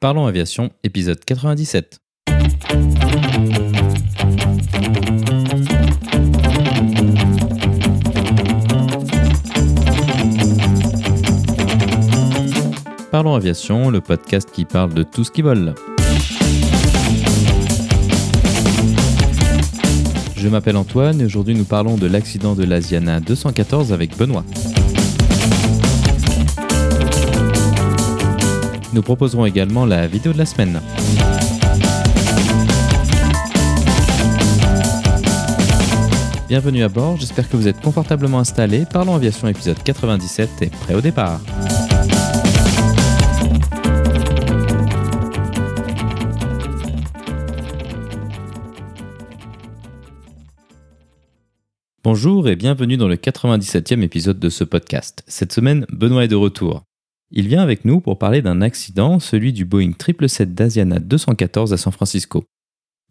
Parlons Aviation, épisode 97. Parlons Aviation, le podcast qui parle de tout ce qui vole. Je m'appelle Antoine et aujourd'hui nous parlons de l'accident de l'Asiana 214 avec Benoît. Nous proposerons également la vidéo de la semaine. Bienvenue à bord, j'espère que vous êtes confortablement installés. Parlons Aviation épisode 97 et prêt au départ. Bonjour et bienvenue dans le 97e épisode de ce podcast. Cette semaine, Benoît est de retour. Il vient avec nous pour parler d'un accident, celui du Boeing 777 d'Asiana 214 à San Francisco.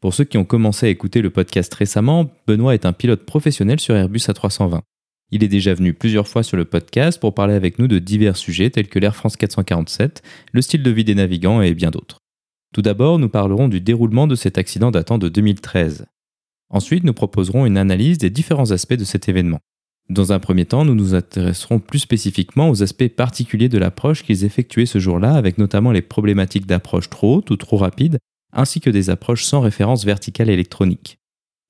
Pour ceux qui ont commencé à écouter le podcast récemment, Benoît est un pilote professionnel sur Airbus A320. Il est déjà venu plusieurs fois sur le podcast pour parler avec nous de divers sujets tels que l'Air France 447, le style de vie des navigants et bien d'autres. Tout d'abord, nous parlerons du déroulement de cet accident datant de 2013. Ensuite, nous proposerons une analyse des différents aspects de cet événement. Dans un premier temps, nous nous intéresserons plus spécifiquement aux aspects particuliers de l'approche qu'ils effectuaient ce jour-là, avec notamment les problématiques d'approche trop haute ou trop rapide, ainsi que des approches sans référence verticale électronique.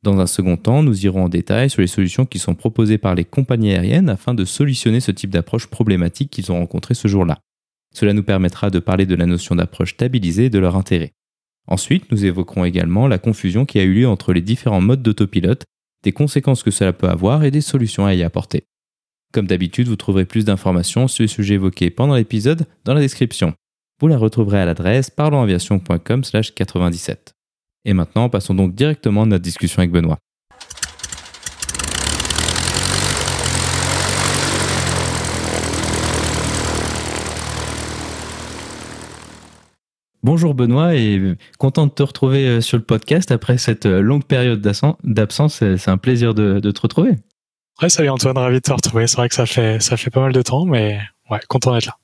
Dans un second temps, nous irons en détail sur les solutions qui sont proposées par les compagnies aériennes afin de solutionner ce type d'approche problématique qu'ils ont rencontré ce jour-là. Cela nous permettra de parler de la notion d'approche stabilisée et de leur intérêt. Ensuite, nous évoquerons également la confusion qui a eu lieu entre les différents modes d'autopilote, des conséquences que cela peut avoir et des solutions à y apporter. Comme d'habitude, vous trouverez plus d'informations sur les sujets évoqués pendant l'épisode dans la description. Vous la retrouverez à l'adresse parlonsaviation.com/97. Et maintenant, passons donc directement à notre discussion avec Benoît. Bonjour Benoît et content de te retrouver euh, sur le podcast après cette euh, longue période d'absence. C'est un plaisir de, te retrouver. Ouais, salut Antoine, ravi de te retrouver. C'est vrai que ça fait, ça fait pas mal de temps, mais ouais, content d'être là.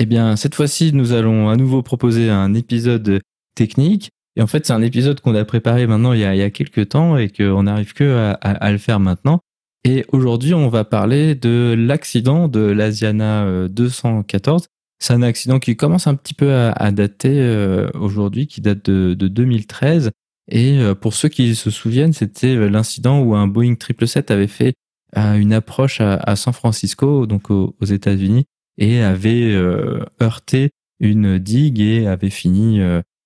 Eh bien, cette fois-ci, nous allons à nouveau proposer un épisode technique. Et en fait, c'est un épisode qu'on a préparé maintenant il y a, il y a quelques temps et qu'on n'arrive que à, à, le faire maintenant. Et aujourd'hui, on va parler de l'accident de l'Asiana 214 euh, c'est un accident qui commence un petit peu à, dater euh, aujourd'hui, qui date de, 2013. Et euh, pour ceux qui se souviennent, c'était euh, l'incident où un Boeing 777 avait fait une approche à, San Francisco, donc aux, États-Unis, et avait heurté une digue et avait fini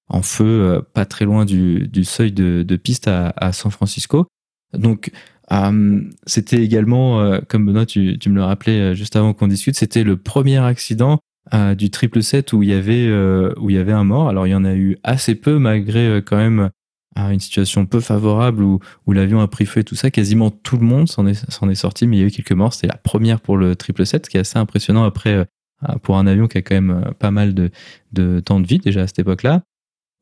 en feu pas très loin du, seuil de, piste à, San Francisco. Donc c'était également, comme Benoît, tu, tu, me le rappelais juste avant qu'on discute, c'était le premier accident euh, du triple set où il y avait euh, où il y avait un mort. Alors il y en a eu assez peu malgré euh, quand même une situation peu favorable où, où l'avion a pris feu et tout ça. Quasiment tout le monde s'en est, s'en est sorti, mais il y a eu quelques morts. C'était la première pour le triple set, ce qui est assez impressionnant après pour un avion qui a quand même pas mal de, de temps de vie déjà à cette époque-là.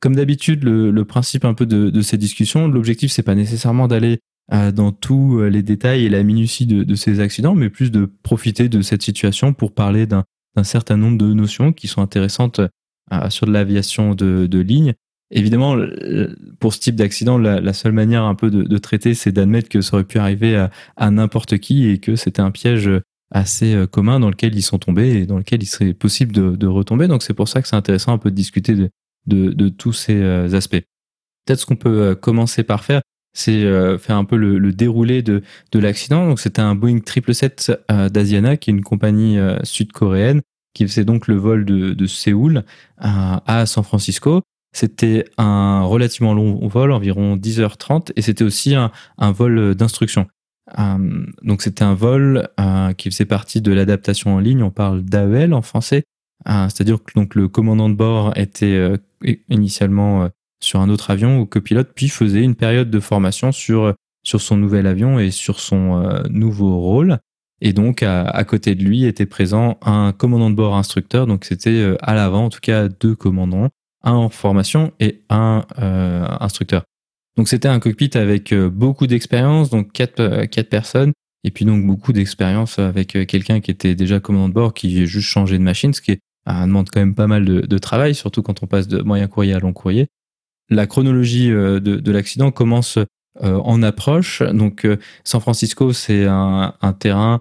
Comme d'habitude, le, principe un peu de, ces discussions, l'objectif c'est pas nécessairement d'aller dans tous les détails et la minutie de, ces accidents, mais plus de profiter de cette situation pour parler d'un d'un certain nombre de notions qui sont intéressantes euh, sur de l'aviation de, de, ligne. Évidemment, pour ce type d'accident, la, seule manière un peu de, traiter, c'est d'admettre que ça aurait pu arriver à, n'importe qui et que c'était un piège assez euh, commun dans lequel ils sont tombés et dans lequel il serait possible de, retomber. Donc c'est pour ça que c'est intéressant un peu de discuter de, de tous ces euh, aspects. Peut-être ce qu'on peut commencer par faire, c'est euh, faire un peu le, déroulé de, de l'accident. Donc c'était un Boeing 777 euh, d'Asiana, qui est une compagnie euh, sud-coréenne, qui faisait donc le vol de, de Séoul à San Francisco. C'était un relativement long vol, environ 10h30, et c'était aussi un, un vol d'instruction. donc c'était un vol qui faisait partie de l'adaptation en ligne, on parle d'AEL en français, c'est-à-dire que donc le commandant de bord était initialement sur un autre avion au copilote, puis faisait une période de formation sur, sur son nouvel avion et sur son euh, nouveau rôle. Et donc, à, côté de lui était présent un commandant de bord instructeur. Donc, c'était euh, à l'avant, en tout cas, deux commandants, un en formation et un euh, instructeur. Donc, c'était un cockpit avec beaucoup d'expérience, donc quatre, quatre personnes, et puis donc beaucoup d'expérience avec quelqu'un qui était déjà commandant de bord, qui juste changé de machine, ce qui demande quand même pas mal de, travail, surtout quand on passe de moyen courrier à long courrier. La chronologie de, l'accident commence en approche. Donc San Francisco, c'est un, terrain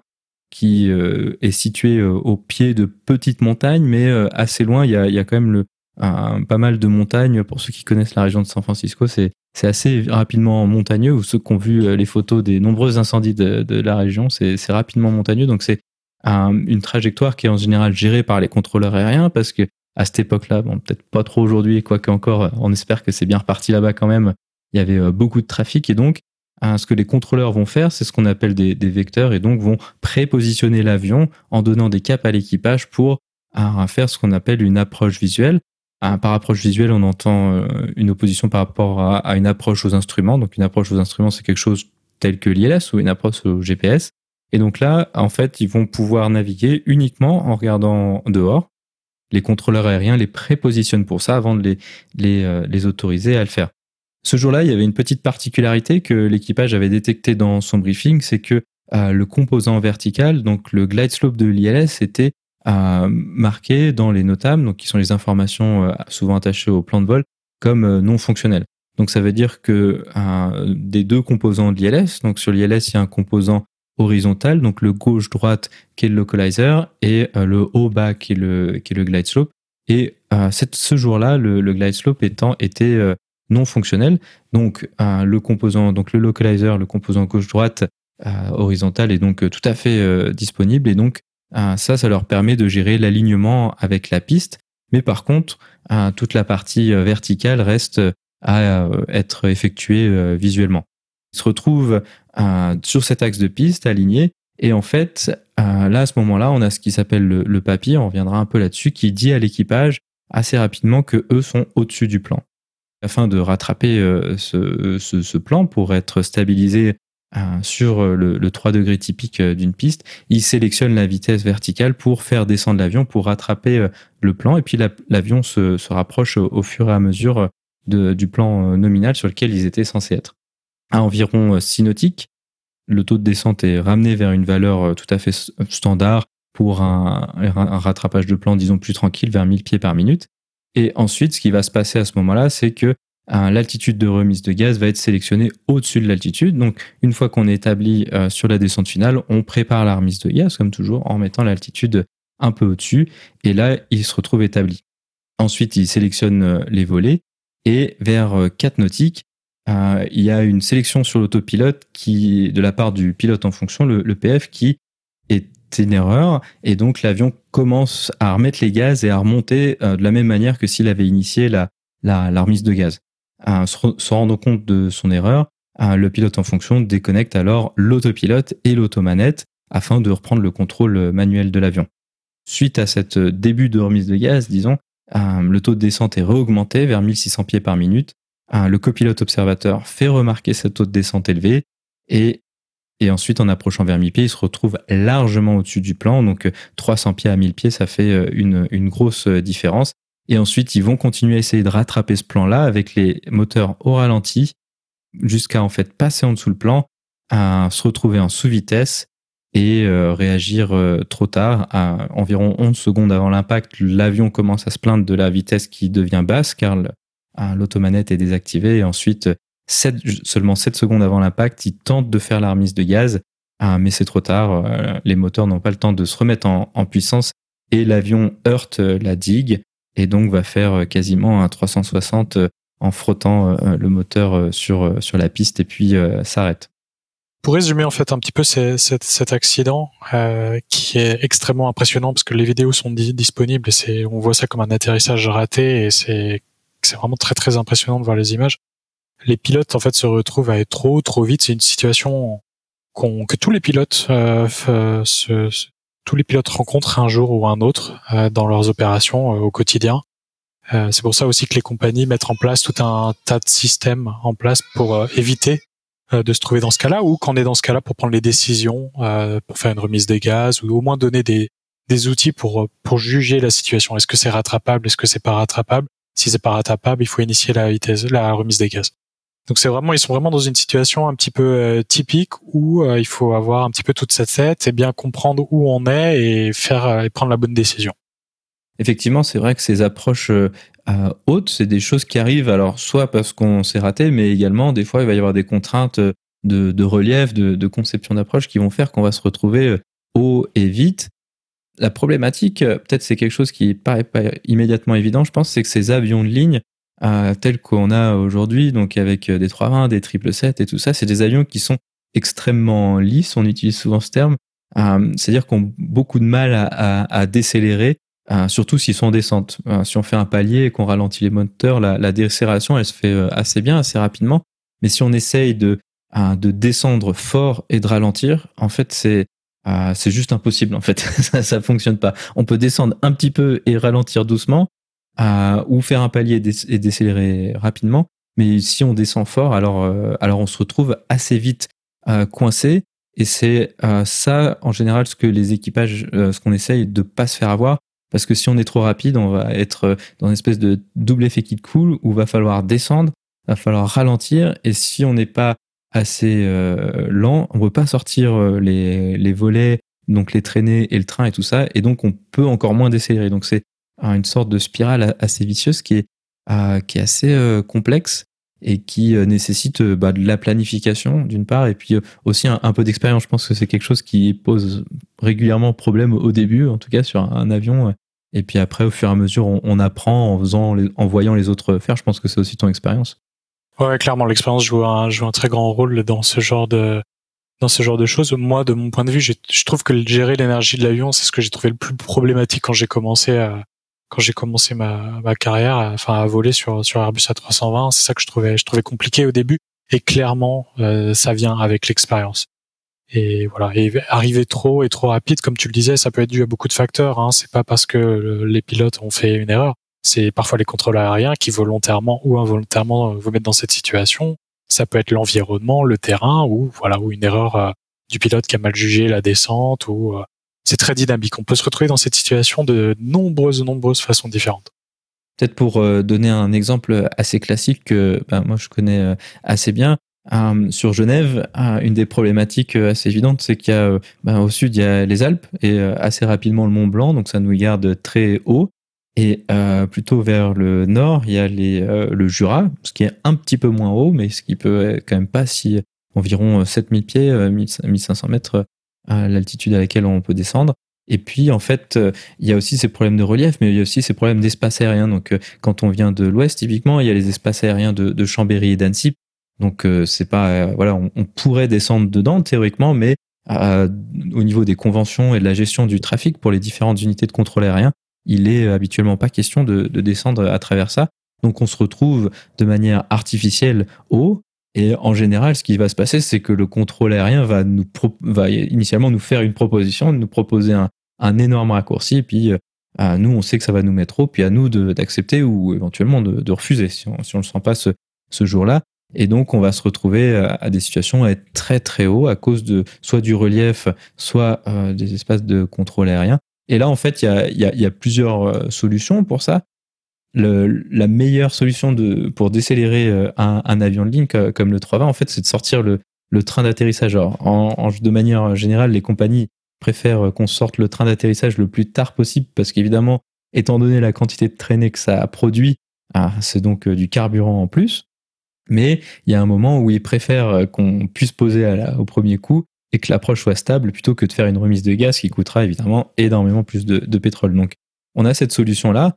qui est situé au pied de petites montagnes, mais assez loin, il y a, quand même pas mal de montagnes. Pour ceux qui connaissent la région de San Francisco, c'est assez rapidement montagneux. Ou ceux qui ont vu euh, les photos des nombreux incendies de, la région, c'est rapidement montagneux. Donc c'est une trajectoire qui est en général gérée par les contrôleurs aériens parce que à cette époque-là, bon, peut-être pas trop aujourd'hui, quoique encore, on espère que c'est bien reparti là-bas quand même. Il y avait euh, beaucoup de trafic et donc ce que les contrôleurs vont faire, c'est ce qu'on appelle des, vecteurs et donc vont prépositionner l'avion en donnant des caps à l'équipage pour faire ce qu'on appelle une approche visuelle par approche visuelle, on entend euh, une opposition par rapport à, une approche aux instruments. Donc une approche aux instruments, c'est quelque chose tel que l'ILS ou une approche au GPS. Et donc là, en fait, ils vont pouvoir naviguer uniquement en regardant dehors. Les contrôleurs aériens les prépositionnent pour ça avant de les, les, euh, les autoriser à le faire. Ce jour-là, il y avait une petite particularité que l'équipage avait détectée dans son briefing, c'est que euh, le composant vertical, donc le glide slope de l'ILS, était marqué dans les notables, donc qui sont les informations euh, souvent attachées au plan de vol, comme euh, non fonctionnelles. Donc ça veut dire que des deux composants de l'ILS, donc sur l'ILS il y a un composant horizontal, donc le gauche-droite qui est le localizer et euh, le haut-bas qui est le, qui est le glide slope. Et ce jour-là, le, glide slope étant était non fonctionnel. Donc le composant, donc le localizer, le composant gauche-droite horizontal est donc tout à fait disponible et donc euh, ça, ça leur permet de gérer l'alignement avec la piste. Mais par contre, euh, toute la partie euh, verticale reste à être effectuée visuellement. Ils se retrouvent sur cet axe de piste aligné. Et en fait, là, à ce moment-là, on a ce qui s'appelle le, papier, on reviendra un peu là-dessus, qui dit à l'équipage assez rapidement que eux sont au-dessus du plan. Afin de rattraper ce, ce, plan pour être stabilisé euh, sur euh, le, 3 degrés typique euh, d'une piste, il sélectionne la vitesse verticale pour faire descendre l'avion, pour rattraper le plan, et puis l'avion se, rapproche au, fur et à mesure du plan nominal sur lequel ils étaient censés être. À environ 6 nautiques, le taux de descente est ramené vers une valeur tout à fait standard pour un, rattrapage de plan, disons, plus tranquille, vers 1000 pieds par minute. Et ensuite, ce qui va se passer à ce moment-là, c'est que l'altitude de remise de gaz va être sélectionnée au-dessus de l'altitude. Donc, une fois qu'on est établi euh, sur la descente finale, on prépare la remise de gaz, comme toujours, en mettant l'altitude un peu au-dessus. Et là, il se retrouve établi. Ensuite, il sélectionne euh, les volets. Et vers 4 euh, il y a une sélection sur l'autopilote qui, de la part du pilote en fonction, le, PF, qui est une erreur. Et donc, l'avion commence à remettre les gaz et à remonter de la même manière que s'il avait initié la, remise de gaz se, rendant compte de son erreur, le pilote en fonction déconnecte alors l'autopilote et l'automanette afin de reprendre le contrôle manuel de l'avion. Suite à cette début de remise de gaz, disons, le taux de descente est réaugmenté vers 1600 pieds par minute. Le copilote observateur fait remarquer ce taux de descente élevé et, ensuite, en approchant vers 1000 pieds, il se retrouve largement au-dessus du plan. Donc 300 pieds à 1000 pieds, ça fait euh, une, grosse euh, différence. Et ensuite, ils vont continuer à essayer de rattraper ce plan-là avec les moteurs au ralenti jusqu'à en fait passer en dessous le plan, à se retrouver en sous-vitesse et euh, réagir euh, trop tard. À environ 11 secondes avant l'impact, l'avion commence à se plaindre de la vitesse qui devient basse car l'automanette est désactivée. Et ensuite, seulement 7 secondes avant l'impact, il tente de faire la remise de gaz, ah, mais c'est trop tard. Euh, les moteurs n'ont pas le temps de se remettre en, puissance et l'avion heurte la digue et donc va faire euh, quasiment un 360 euh, en frottant euh, le moteur sur, sur la piste et puis s'arrête. Pour résumer en fait un petit peu cet accident qui est extrêmement impressionnant parce que les vidéos sont disponibles et on voit ça comme un atterrissage raté et c'est c'est vraiment très très impressionnant de voir les images. Les pilotes en fait se retrouvent à être trop trop vite. C'est une situation que tous les pilotes se, tous les pilotes rencontrent un jour ou un autre euh, dans leurs opérations euh, au quotidien. Euh, c'est pour ça aussi que les compagnies mettent en place tout un tas de systèmes en place pour éviter de se trouver dans ce cas-là ou quand on est dans ce cas-là pour prendre les décisions, pour faire une remise des gaz ou au moins donner des, des outils pour pour juger la situation. Est-ce que c'est rattrapable? Est-ce que c'est pas rattrapable? Si c'est pas rattrapable, il faut initier la vitesse, la remise des gaz. Donc c'est vraiment, ils sont vraiment dans une situation un petit peu euh, typique où euh, il faut avoir un petit peu toute cette tête et bien comprendre où on est et faire euh, et prendre la bonne décision. effectivement, c'est vrai que ces approches hautes, c'est des choses qui arrivent, alors soit parce qu'on s'est raté, mais également, des fois, il va y avoir des contraintes de, relief, de, conception d'approche qui vont faire qu'on va se retrouver haut et vite. La problématique, peut-être c'est quelque chose qui paraît pas immédiatement évident, je pense, c'est que ces avions de ligne, tels qu'on a aujourd'hui, donc avec des 320, des 777 et tout ça, c'est des avions qui sont extrêmement lisses, on utilise souvent ce terme, euh, c'est-à-dire qu'on a beaucoup de mal à, décélérer, euh, surtout s'ils sont en descente. Euh, si on fait un palier et qu'on ralentit les moteurs, la, décélération, elle se fait assez bien, assez rapidement. Mais si on essaye de descendre fort et de ralentir, en fait, c'est c'est juste impossible. En fait, ça, ça fonctionne pas. On peut descendre un petit peu et ralentir doucement, ou faire un palier et décélérer rapidement. Mais si on descend fort, alors, alors on se retrouve assez vite coincé et c'est euh, ça, en général, ce que les équipages, euh, ce qu'on essaye de pas se faire avoir. Parce que si on est trop rapide, on va être euh, dans une espèce de double effet qui coule où va falloir descendre, va falloir ralentir. Et si on n'est pas assez lent, on ne peut pas sortir les, les volets, donc les traînées et le train et tout ça. Et donc, on peut encore moins décélérer. Donc, c'est une sorte de spirale assez vicieuse qui est, qui est assez complexe et qui euh, nécessite euh, bah, de la planification d'une part et puis euh, aussi un, peu d'expérience. Je pense que c'est quelque chose qui pose régulièrement problème au début, en tout cas sur un, avion. Et puis après, au fur et à mesure, on, apprend en faisant, en voyant les autres faire. Je pense que c'est aussi ton expérience. Ouais, clairement, l'expérience joue un, joue un très grand rôle dans ce genre de dans ce genre de choses. Moi, de mon point de vue, je trouve que gérer l'énergie de l'avion, c'est ce que j'ai trouvé le plus problématique quand j'ai commencé à, quand j'ai commencé ma, ma carrière, à, enfin à voler sur sur Airbus A320, c'est ça que je trouvais je trouvais compliqué au début. Et clairement, euh, ça vient avec l'expérience. Et voilà, et arriver trop et trop rapide, comme tu le disais, ça peut être dû à beaucoup de facteurs. Hein. C'est pas parce que les pilotes ont fait une erreur. C'est parfois les contrôleurs aériens qui volontairement ou involontairement vous mettent dans cette situation. Ça peut être l'environnement, le terrain, ou voilà, ou une erreur euh, du pilote qui a mal jugé la descente, ou euh, c'est très dynamique. On peut se retrouver dans cette situation de nombreuses, nombreuses façons différentes. Peut-être pour euh, donner un exemple assez classique que ben, moi je connais euh, assez bien, euh, sur Genève, une des problématiques assez évidentes, c'est qu'il y a ben, au sud il y a les Alpes et assez rapidement le Mont Blanc, donc ça nous garde très haut. Et plutôt vers le nord, il y a les, le Jura, ce qui est un petit peu moins haut, mais ce qui peut quand même pas si environ 7000 pieds, 1500 mètres à l'altitude à laquelle on peut descendre. Et puis, en fait, euh, il y a aussi ces problèmes de relief, mais il y a aussi ces problèmes d'espace aérien. Donc, euh, quand on vient de l'ouest, typiquement, il y a les espaces aériens de, Chambéry et d'Annecy. Donc, euh, c'est pas, voilà, on, pourrait descendre dedans théoriquement, mais au niveau des conventions et de la gestion du trafic pour les différentes unités de contrôle aérien, il est habituellement pas question de, de descendre à travers ça. Donc, on se retrouve de manière artificielle haut, et en général, ce qui va se passer, c'est que le contrôle aérien va, nous va initialement nous faire une proposition, nous proposer un, un énorme raccourci, et puis euh, nous, on sait que ça va nous mettre haut, puis à nous d'accepter ou éventuellement de, refuser si on ne le sent pas ce, ce jour-là. Et donc, on va se retrouver à des situations à être très très haut à cause de soit du relief, soit euh, des espaces de contrôle aérien. Et là, en fait, il y a, plusieurs euh, solutions pour ça la meilleure solution pour décélérer euh, un, avion de ligne comme le 320, en fait, c'est de sortir le, train d'atterrissage. En, de manière générale, les compagnies préfèrent qu'on sorte le train d'atterrissage le plus tard possible parce qu'évidemment, étant donné la quantité de traînée que ça produit, ah, c'est donc euh, du carburant en plus. Mais il y a un moment où ils préfèrent euh, qu'on puisse poser au premier coup et que l'approche soit stable plutôt que de faire une remise de gaz qui coûtera évidemment énormément plus de, pétrole. Donc, on a cette solution-là.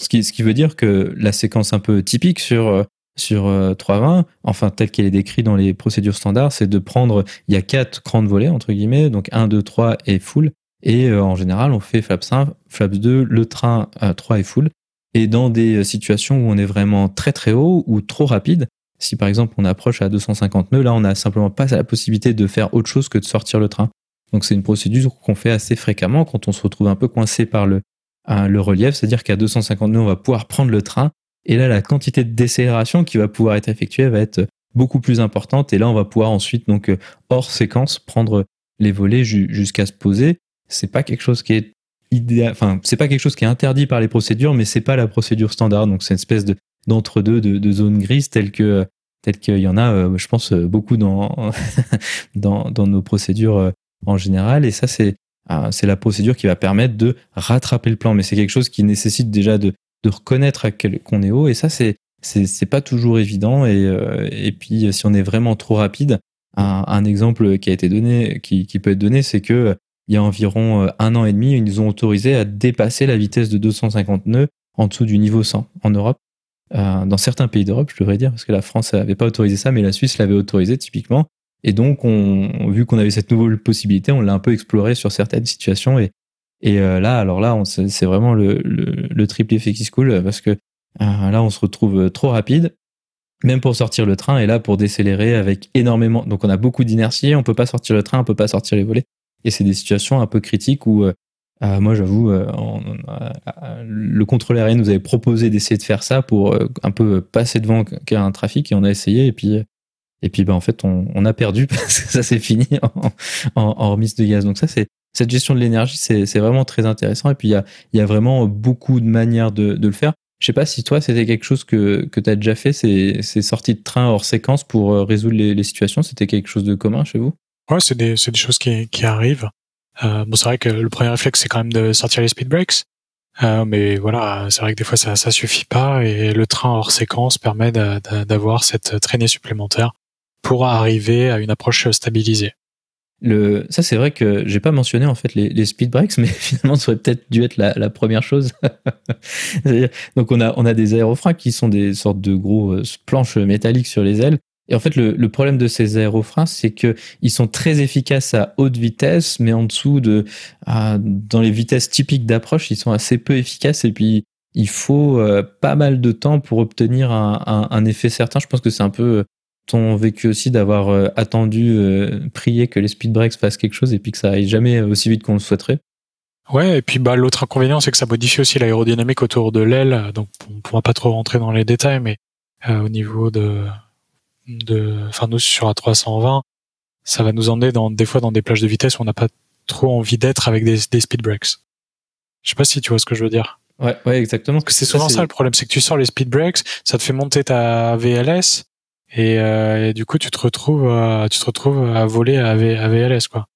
Ce qui, ce qui veut dire que la séquence un peu typique sur, euh, sur 320, euh, enfin telle qu'elle est décrite dans les procédures standards, c'est de prendre, il y a quatre crans volée, entre guillemets, donc 1, 2, 3 et full. Et euh, en général, on fait flaps 1, flaps 2, le train 3 et full. Et dans des situations où on est vraiment très très haut ou trop rapide, si par exemple on approche à 250 nœuds, là on n'a simplement pas la possibilité de faire autre chose que de sortir le train. Donc c'est une procédure qu'on fait assez fréquemment quand on se retrouve un peu coincé par le, relief, c'est-à-dire qu'à 250 nœuds, on va pouvoir prendre le train. Et là, la quantité de décélération qui va pouvoir être effectuée va être beaucoup plus importante. Et là, on va pouvoir ensuite, donc, hors séquence, prendre les volets jusqu'à se poser. C'est pas quelque chose qui est idéal, enfin, c'est pas quelque chose qui est interdit par les procédures, mais c'est pas la procédure standard. Donc, c'est une espèce de, d'entre-deux de, de zone grise telle que, telle qu'il y en a, euh, je pense, beaucoup dans, dans, dans nos procédures euh, en général. Et ça, c'est, c'est la procédure qui va permettre de rattraper le plan. Mais c'est quelque chose qui nécessite déjà de, de reconnaître qu'on est haut. Et ça, c'est c'est pas toujours évident. Et, et puis, si on est vraiment trop rapide, un, un exemple qui a été donné, qui, qui peut être donné, c'est que il y a environ un an et demi, ils nous ont autorisé à dépasser la vitesse de 250 nœuds en dessous du niveau 100 en Europe. Euh, dans certains pays d'Europe, je devrais dire, parce que la France n'avait pas autorisé ça, mais la Suisse l'avait autorisé typiquement. Et donc, on, vu qu'on avait cette nouvelle possibilité, on l'a un peu exploré sur certaines situations. Et, euh, là, alors là, c'est vraiment le, le, le, triple effet qui se coule, parce que euh, là, on se retrouve trop rapide, même pour sortir le train, et là, pour décélérer avec énormément. Donc, on a beaucoup d'inertie, on peut pas sortir le train, on peut pas sortir les volets. Et c'est des situations un peu critiques où moi, j'avoue, euh, le contrôleur aérien nous avait proposé d'essayer de faire ça pour euh, un peu passer devant un trafic et on a essayé et puis et puis bah, en fait on, a perdu parce que ça s'est fini en, remise de gaz. Donc ça c'est cette gestion de l'énergie c'est vraiment très intéressant et puis il y a, y a vraiment beaucoup de manières de, le faire. Je sais pas si toi c'était quelque chose que, que tu as déjà fait, ces, ces sorties de train hors séquence pour résoudre les, les situations, c'était quelque chose de commun chez vous? Ouais, c'est des, des choses qui, qui arrivent. Euh, bon, c'est vrai que le premier réflexe, c'est quand même de sortir les speed breaks. Euh, mais voilà, c'est vrai que des fois, ça, ça suffit pas et le train hors séquence permet d'avoir cette traînée supplémentaire pour arriver à une approche stabilisée. Le, ça, c'est vrai que j'ai pas mentionné en fait les, speed breaks, mais finalement, ça aurait peut-être dû être la, la première chose. donc, on a, on a des aérofreins qui sont des sortes de gros euh, planches métalliques sur les ailes et en fait, le, problème de ces aérofreins, c'est que ils sont très efficaces à haute vitesse, mais en dessous de, dans les vitesses typiques d'approche, ils sont assez peu efficaces. Et puis, il faut euh, pas mal de temps pour obtenir un, effet certain. Je pense que c'est un peu ton vécu aussi d'avoir euh, attendu, euh, prié que les speed breaks fassent quelque chose et puis que ça aille jamais aussi vite qu'on le souhaiterait. Ouais, et puis bah l'autre inconvénient, c'est que ça modifie aussi l'aérodynamique autour de l'aile. Donc, on pourra pas trop rentrer dans les détails, mais au niveau de de, enfin nous sur A320, ça va nous emmener dans des fois dans des plages de vitesse où on n'a pas trop envie d'être avec des, des speed breaks. Je sais pas si tu vois ce que je veux dire. Ouais, ouais, exactement. Parce que c'est souvent ça, le problème, c'est que tu sors les speed breaks, ça te fait monter ta VLS et, euh, et du coup tu te retrouves, à, tu te retrouves à voler à, v, à VLS quoi.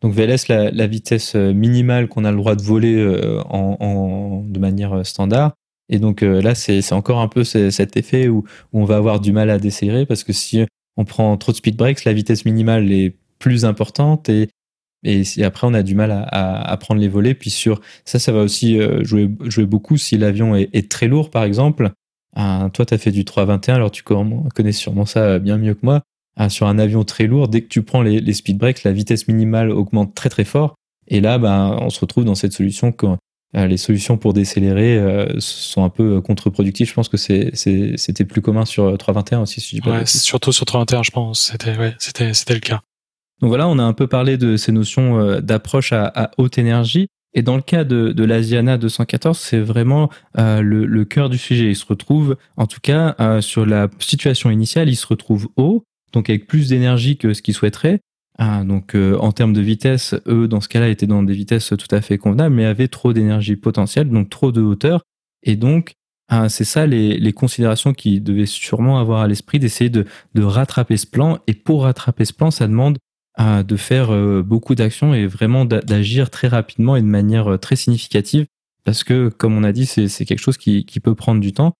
Donc VLS, la, la vitesse minimale qu'on a le droit de voler euh, en, en, de manière standard, et donc euh, là, c'est encore un peu cet effet où, on va avoir du mal à décélérer parce que si on prend trop de speed breaks, la vitesse minimale est plus importante et, après on a du mal à, prendre les volets. Puis sur ça, ça va aussi euh, jouer, beaucoup si l'avion est, très lourd, par exemple. toi, tu as fait du 321, alors tu connais sûrement ça bien mieux que moi. sur un avion très lourd, dès que tu prends les, speed breaks, la vitesse minimale augmente très très fort. Et là, ben, on se retrouve dans cette solution euh, les solutions pour décélérer euh, sont un peu euh, contre-productives. Je pense que c'était plus commun sur 321 aussi, si je ouais, surtout sur 321, je pense. C'était ouais, le cas. Donc voilà, on a un peu parlé de ces notions d'approche à, à, haute énergie. Et dans le cas de, de l'Asiana 214, c'est vraiment euh, le, le, cœur du sujet. Il se retrouve, en tout cas, euh, sur la situation initiale, il se retrouve haut, donc avec plus d'énergie que ce qu'il souhaiterait, ah, donc euh, en termes de vitesse, eux, dans ce cas-là, étaient dans des vitesses tout à fait convenables, mais avaient trop d'énergie potentielle, donc trop de hauteur. Et donc, ah, c'est ça les, les considérations qu'ils devaient sûrement avoir à l'esprit, d'essayer de, de, rattraper ce plan. Et pour rattraper ce plan, ça demande ah, de faire euh, beaucoup d'actions et vraiment d'agir très rapidement et de manière euh, très significative. Parce que, comme on a dit, c'est quelque chose qui, qui peut prendre du temps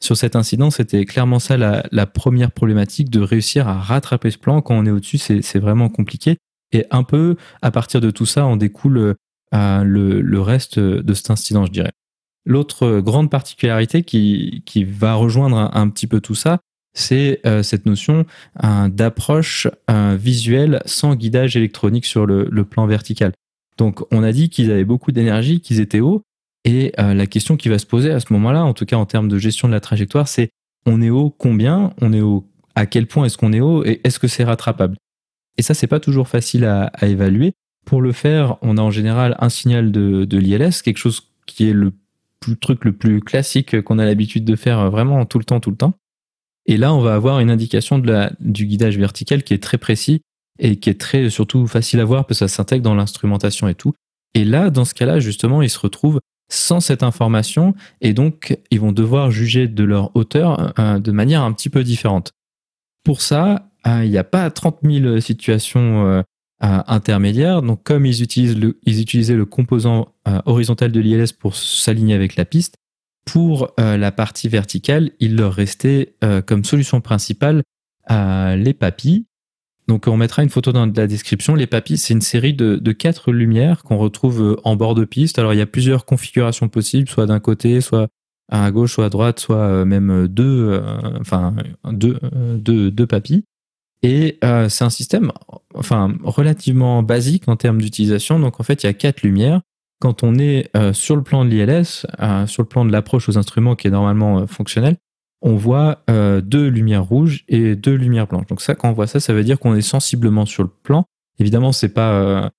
sur cet incident, c'était clairement ça la, première problématique de réussir à rattraper ce plan. Quand on est au-dessus, c'est vraiment compliqué. Et un peu à partir de tout ça, on découle euh, le, reste de cet incident, je dirais. L'autre grande particularité qui, va rejoindre un, petit peu tout ça, c'est euh, cette notion euh, d'approche visuelle sans guidage électronique sur le plan vertical. Donc on a dit qu'ils avaient beaucoup d'énergie, qu'ils étaient hauts, et euh, la question qui va se poser à ce moment-là, en tout cas en termes de gestion de la trajectoire, c'est on est haut combien On est haut à quel point est-ce qu'on est haut et est-ce que c'est rattrapable? Et ça, c'est pas toujours facile à, évaluer. Pour le faire, on a en général un signal de, de l'ILS, quelque chose qui est le truc le plus classique qu'on a l'habitude de faire vraiment tout le temps, tout le temps. Et là, on va avoir une indication de la, du guidage vertical qui est très précis et qui est très surtout facile à voir parce que ça s'intègre dans l'instrumentation et tout. Et là, dans ce cas-là, justement, ils se retrouvent sans cette information et donc ils vont devoir juger de leur hauteur euh, de manière un petit peu différente. Pour ça, euh, il n'y a pas 30 000 situations intermédiaire. Donc, comme ils, ils utilisaient le composant horizontal de l'ILS pour s'aligner avec la piste, pour la partie verticale, il leur restait comme solution principale les papilles. Donc on mettra une photo dans la description. Les papilles, c'est une série de, quatre lumières qu'on retrouve en bord de piste. Alors il y a plusieurs configurations possibles, soit d'un côté, soit à gauche, soit à droite, soit même deux, enfin deux, deux, deux papilles. Et euh, c'est un système enfin, relativement basique en termes d'utilisation. Donc en fait, il y a quatre lumières. Quand on est euh, sur le plan de l'ILS, euh, sur le plan de l'approche aux instruments qui est normalement fonctionnel, on voit deux lumières rouges et deux lumières blanches. Donc ça, quand on voit ça, ça veut dire qu'on est sensiblement sur le plan. Évidemment, c'est pas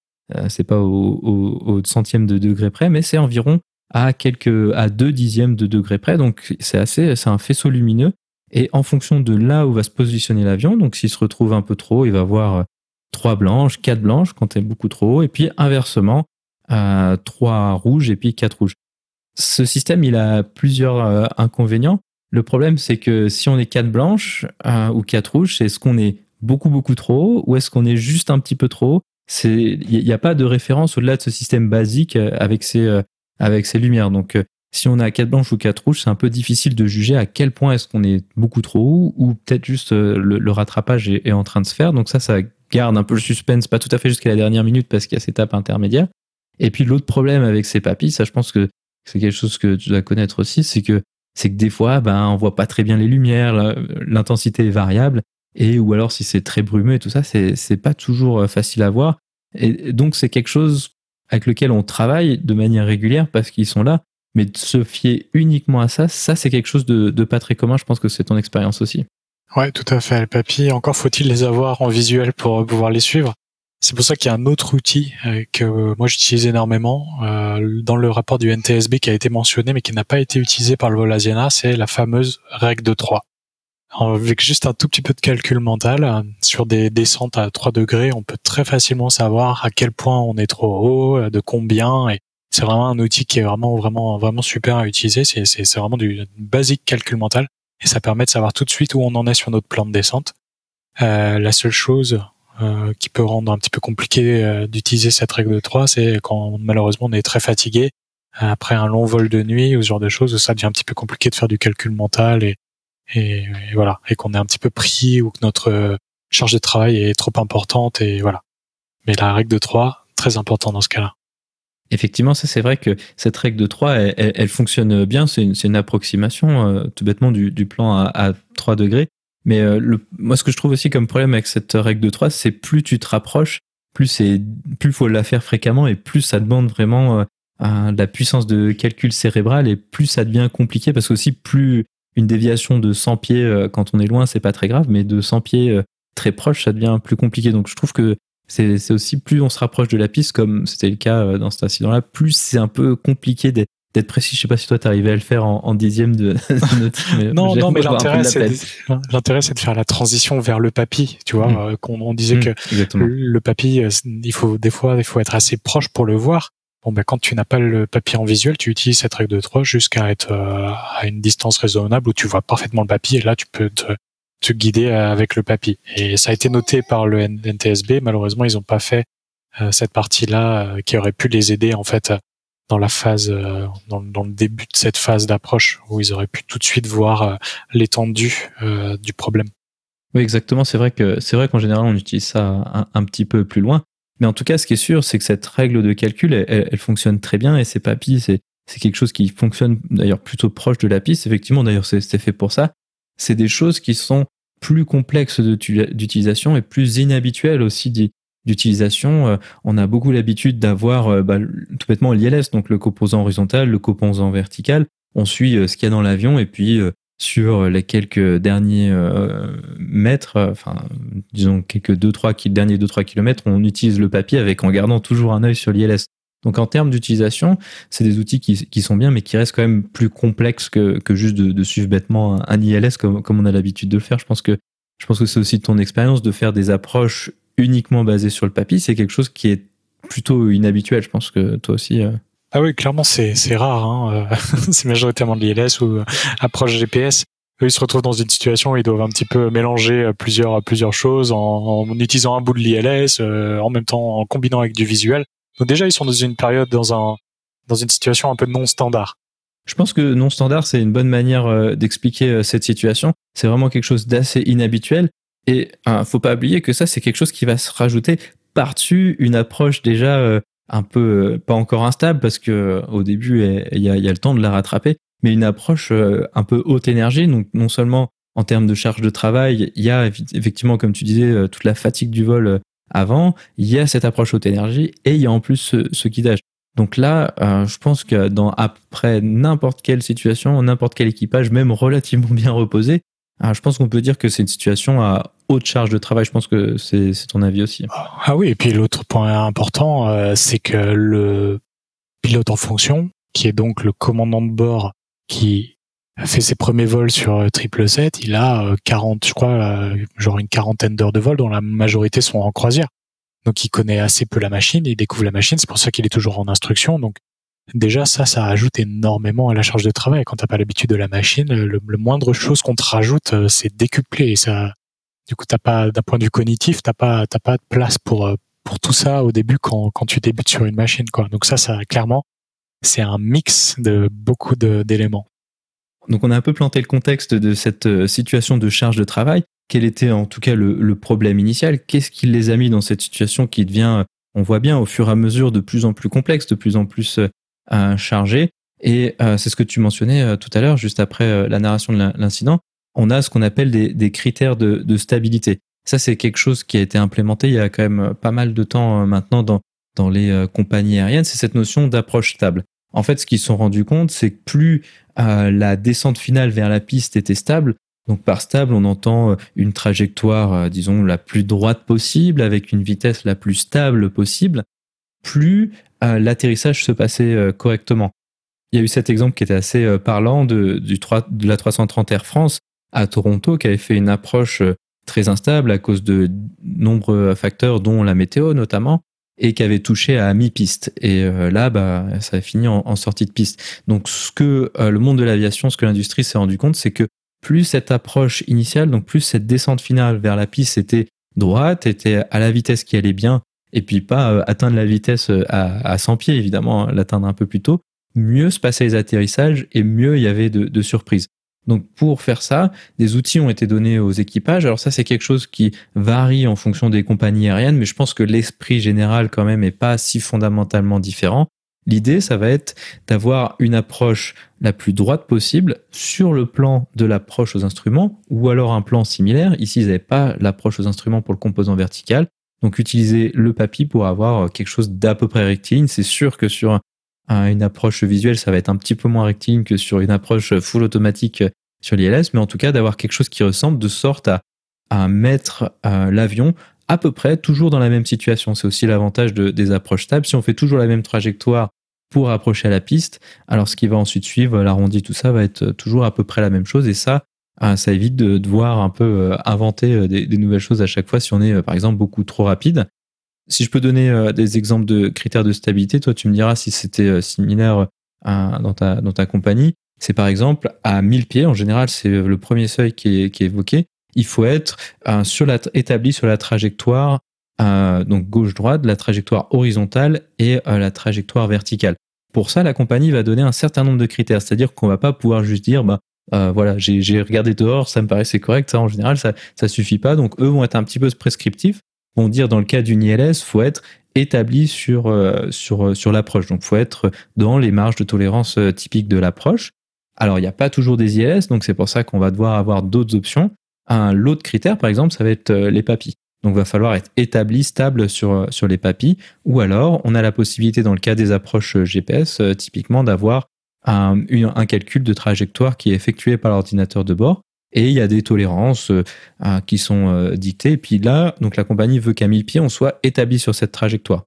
c'est pas au, au, centième de degré près, mais c'est environ à quelques à deux dixièmes de degré près. Donc c'est assez, c'est un faisceau lumineux et en fonction de là où va se positionner l'avion, donc s'il se retrouve un peu trop il va avoir euh, trois blanches, quatre blanches quand elle est beaucoup trop haut, et puis inversement, euh, trois rouges et puis quatre rouges. Ce système, il a plusieurs euh, inconvénients. Le problème, c'est que si on est quatre blanches euh, ou quatre rouges, c'est est-ce qu'on est beaucoup beaucoup trop ou est-ce qu'on est juste un petit peu trop Il n'y a pas de référence au-delà de ce système basique avec ces, avec ces lumières. Donc si on a quatre blanches ou quatre rouges, c'est un peu difficile de juger à quel point est-ce qu'on est beaucoup trop ou peut-être juste euh, le, rattrapage est, en train de se faire. Donc ça, ça garde un peu le suspense, pas tout à fait jusqu'à la dernière minute parce qu'il y a cette étape intermédiaire. Et puis l'autre problème avec ces papilles, ça je pense que c'est quelque chose que tu dois connaître aussi, c'est que c'est que des fois, ben on voit pas très bien les lumières, l'intensité est variable, et ou alors si c'est très brumeux et tout ça, c'est pas toujours euh, facile à voir. Et donc c'est quelque chose avec lequel on travaille de manière régulière parce qu'ils sont là. Mais de se fier uniquement à ça, ça c'est quelque chose de, pas très commun. Je pense que c'est ton expérience aussi. Ouais, tout à fait. Les papiers, encore faut-il les avoir en visuel pour pouvoir les suivre. C'est pour ça qu'il y a un autre outil euh, que moi j'utilise énormément euh, dans le rapport du NTSB qui a été mentionné mais qui n'a pas été utilisé par le vol Asiana, c'est la fameuse règle de 3. Avec juste un tout petit peu de calcul mental, euh, sur des descentes à 3 degrés, on peut très facilement savoir à quel point on est trop haut, de combien, et c'est vraiment un outil qui est vraiment vraiment vraiment super à utiliser. C'est vraiment du basique calcul mental et ça permet de savoir tout de suite où on en est sur notre plan de descente. La seule chose euh, qui peut rendre un petit peu compliqué euh, d'utiliser cette règle de 3, c'est quand malheureusement on est très fatigué après un long vol de nuit ou ce genre de choses, ça devient un petit peu compliqué de faire du calcul mental et, et, voilà et qu'on est un petit peu pris ou que notre charge de travail est trop importante et voilà. Mais la règle de 3, très important dans ce cas-là. Effectivement, ça c'est vrai que cette règle de 3, elle, fonctionne bien. C'est une, une, approximation euh, tout bêtement du, du plan à, à, 3 degrés. Mais euh, le, moi, ce que je trouve aussi comme problème avec cette règle de 3, c'est plus tu te rapproches, plus c'est plus faut la faire fréquemment et plus ça demande vraiment euh, de la puissance de calcul cérébral et plus ça devient compliqué parce que aussi plus une déviation de 100 pieds quand on est loin, c'est pas très grave, mais de 100 pieds très proche, ça devient plus compliqué. Donc je trouve que c'est aussi plus on se rapproche de la piste, comme c'était le cas euh, dans cet incident-là, plus c'est un peu compliqué d'être précis. Je sais pas si toi t'arrivais à le faire en, dixième de, non, non, mais l'intérêt c'est de, faire la transition vers le papy. Tu vois, mmh. euh, qu'on on disait mmh, que le, papy, euh, il faut des fois, il faut être assez proche pour le voir. Bon, ben quand tu n'as pas le papier en visuel, tu utilises cette règle de 3 jusqu'à être à une distance raisonnable où tu vois parfaitement le papier et là tu peux te te guider euh, avec le papier. Et ça a été noté par le NTSB. Malheureusement, ils n'ont pas fait euh, cette partie-là euh, qui aurait pu les aider en fait dans la phase, dans, dans, le début de cette phase d'approche où ils auraient pu tout de suite voir l'étendue du problème. Oui, exactement. C'est vrai que c'est vrai qu'en général, on utilise ça un, petit peu plus loin. Mais en tout cas, ce qui est sûr, c'est que cette règle de calcul, elle, fonctionne très bien et ces papilles, c'est c'est quelque chose qui fonctionne d'ailleurs plutôt proche de la piste. Effectivement, d'ailleurs, c'est fait pour ça c'est des choses qui sont plus complexes d'utilisation et plus inhabituelles aussi d'utilisation. Euh, on a beaucoup l'habitude d'avoir euh, bah, tout bêtement l'ILS, donc le composant horizontal, le composant vertical. On suit euh, ce qu'il y a dans l'avion et puis sur les quelques derniers mètres, enfin disons quelques deux trois derniers 2-3 kilomètres, on utilise le papier avec en gardant toujours un œil sur l'ILS. Donc en termes d'utilisation, c'est des outils qui, sont bien, mais qui restent quand même plus complexes que, que juste de, de, suivre bêtement un ILS comme, comme on a l'habitude de le faire. Je pense que je pense que c'est aussi ton expérience de faire des approches uniquement basées sur le papier. C'est quelque chose qui est plutôt inhabituel. Je pense que toi aussi. Euh... Ah oui, clairement, c'est c'est rare. Hein. Euh, c'est majoritairement de l'ILS ou euh, approche GPS. eux, ils se retrouvent dans une situation où ils doivent un petit peu mélanger plusieurs plusieurs choses en, utilisant un bout de l'ILS, en même temps en combinant avec du visuel. Donc déjà, ils sont dans une période, dans un dans une situation un peu non standard. Je pense que non standard, c'est une bonne manière d'expliquer cette situation. C'est vraiment quelque chose d'assez inhabituel. Et ne faut pas oublier que ça, c'est quelque chose qui va se rajouter par-dessus une approche déjà un peu pas encore instable parce que au début il y a, le temps de la rattraper, mais une approche un peu haute énergie. Donc non seulement en termes de charge de travail, il y a effectivement, comme tu disais, toute la fatigue du vol avant, il y a cette approche haute énergie et il y a en plus ce, guidage. Donc là, je pense que dans après n'importe quelle situation, n'importe quel équipage, même relativement bien reposé, je pense qu'on peut dire que c'est une situation à haute charge de travail. Je pense que c'est ton avis aussi. Ah oui, et puis l'autre point important, euh, c'est que le pilote en fonction, qui est donc le commandant de bord qui fait ses premiers vols sur euh, triple 7, il a 40, euh, je crois, genre une quarantaine d'heures de vol dont la majorité sont en croisière. Donc il connaît assez peu la machine, il découvre la machine, c'est pour ça qu'il est toujours en instruction. Donc déjà ça, ça ajoute énormément à la charge de travail. Quand t'as pas l'habitude de la machine, le, moindre chose qu'on te rajoute, c'est décuplé et ça, du coup, t'as pas, d'un point de vue cognitif, t'as pas, t'as pas de place pour euh, pour tout ça au début quand quand tu débutes sur une machine, quoi. Donc ça, ça clairement, c'est un mix de beaucoup d'éléments. Donc on a un peu planté le contexte de cette euh, situation de charge de travail. Quel était en tout cas le, problème initial? Qu'est-ce qui les a mis dans cette situation qui devient, on voit bien, au fur et à mesure de plus en plus complexe, de plus en plus euh, chargée Et c'est ce que tu mentionnais tout à l'heure, juste après la narration de l'incident on a ce qu'on appelle des, critères de, stabilité. Ça, c'est quelque chose qui a été implémenté il y a quand même pas mal de temps euh, maintenant dans, dans les euh, compagnies aériennes, c'est cette notion d'approche stable. En fait, ce qu'ils se sont rendus compte, c'est que plus euh, la descente finale vers la piste était stable, donc par stable, on entend une trajectoire, disons, la plus droite possible, avec une vitesse la plus stable possible, plus l'atterrissage se passait correctement. Il y a eu cet exemple qui était assez parlant de, du de la 330 Air France, à Toronto qui avait fait une approche euh, très instable à cause de nombreux facteurs, dont la météo notamment, et qui avait touché à mi-piste. Et euh, là, bah, ça a fini en, sortie de piste. Donc, ce que euh, le monde de l'aviation, ce que l'industrie s'est rendu compte, c'est que plus cette approche initiale, donc plus cette descente finale vers la piste était droite, était à la vitesse qui allait bien, et puis pas atteindre la vitesse à, 100 pieds, évidemment, hein, l'atteindre un peu plus tôt, mieux se passaient les atterrissages et mieux il y avait de, surprises. Donc pour faire ça, des outils ont été donnés aux équipages. Alors ça, c'est quelque chose qui varie en fonction des compagnies aériennes, mais je pense que l'esprit général quand même est pas si fondamentalement différent. L'idée, ça va être d'avoir une approche la plus droite possible sur le plan de l'approche aux instruments, ou alors un plan similaire. Ici, ils n'avaient pas l'approche aux instruments pour le composant vertical. Donc utiliser le papy pour avoir quelque chose d'à peu près rectiligne. C'est sûr que sur une approche visuelle, ça va être un petit peu moins rectiligne que sur une approche full automatique sur l'ILS, mais en tout cas d'avoir quelque chose qui ressemble de sorte à, mettre euh, l'avion à peu près toujours dans la même situation. C'est aussi l'avantage de, des approches stables. Si on fait toujours la même trajectoire pour approcher à la piste, alors ce qui va ensuite suivre, l'arrondi, tout ça va être toujours à peu près la même chose. Et ça, euh, ça évite de devoir un peu euh, inventer des, des, nouvelles choses à chaque fois si on est, par exemple, beaucoup trop rapide. Si je peux donner des exemples de critères de stabilité, toi, tu me diras si c'était similaire dans, ta, compagnie c'est par exemple à 1000 pieds, en général c'est le premier seuil qui est, évoqué, il faut être euh, sur la, établi sur la trajectoire euh, donc gauche-droite, la trajectoire horizontale et euh, la trajectoire verticale. Pour ça, la compagnie va donner un certain nombre de critères, c'est-à-dire qu'on va pas pouvoir juste dire bah voilà, j'ai regardé dehors, ça me paraissait correct, ça en général ça ça suffit pas. Donc eux vont être un petit peu prescriptifs, vont dire dans le cas d'une ILS, faut être établi sur sur sur l'approche. Donc faut être dans les marges de tolérance typiques de l'approche. Alors, il n'y a pas toujours des ILS, donc c'est pour ça qu'on va devoir avoir d'autres options. Un l'autre critère, par exemple, ça va être euh, les papilles. Donc, va falloir être établi, stable sur, euh, sur les papilles. Ou alors, on a la possibilité, dans le cas des approches euh, GPS, typiquement, d'avoir un, calcul de trajectoire qui est effectué par l'ordinateur de bord. Et il y a des tolérances qui sont dictées. Et puis là, donc la compagnie veut qu'à 1000 pieds, on soit établi sur cette trajectoire.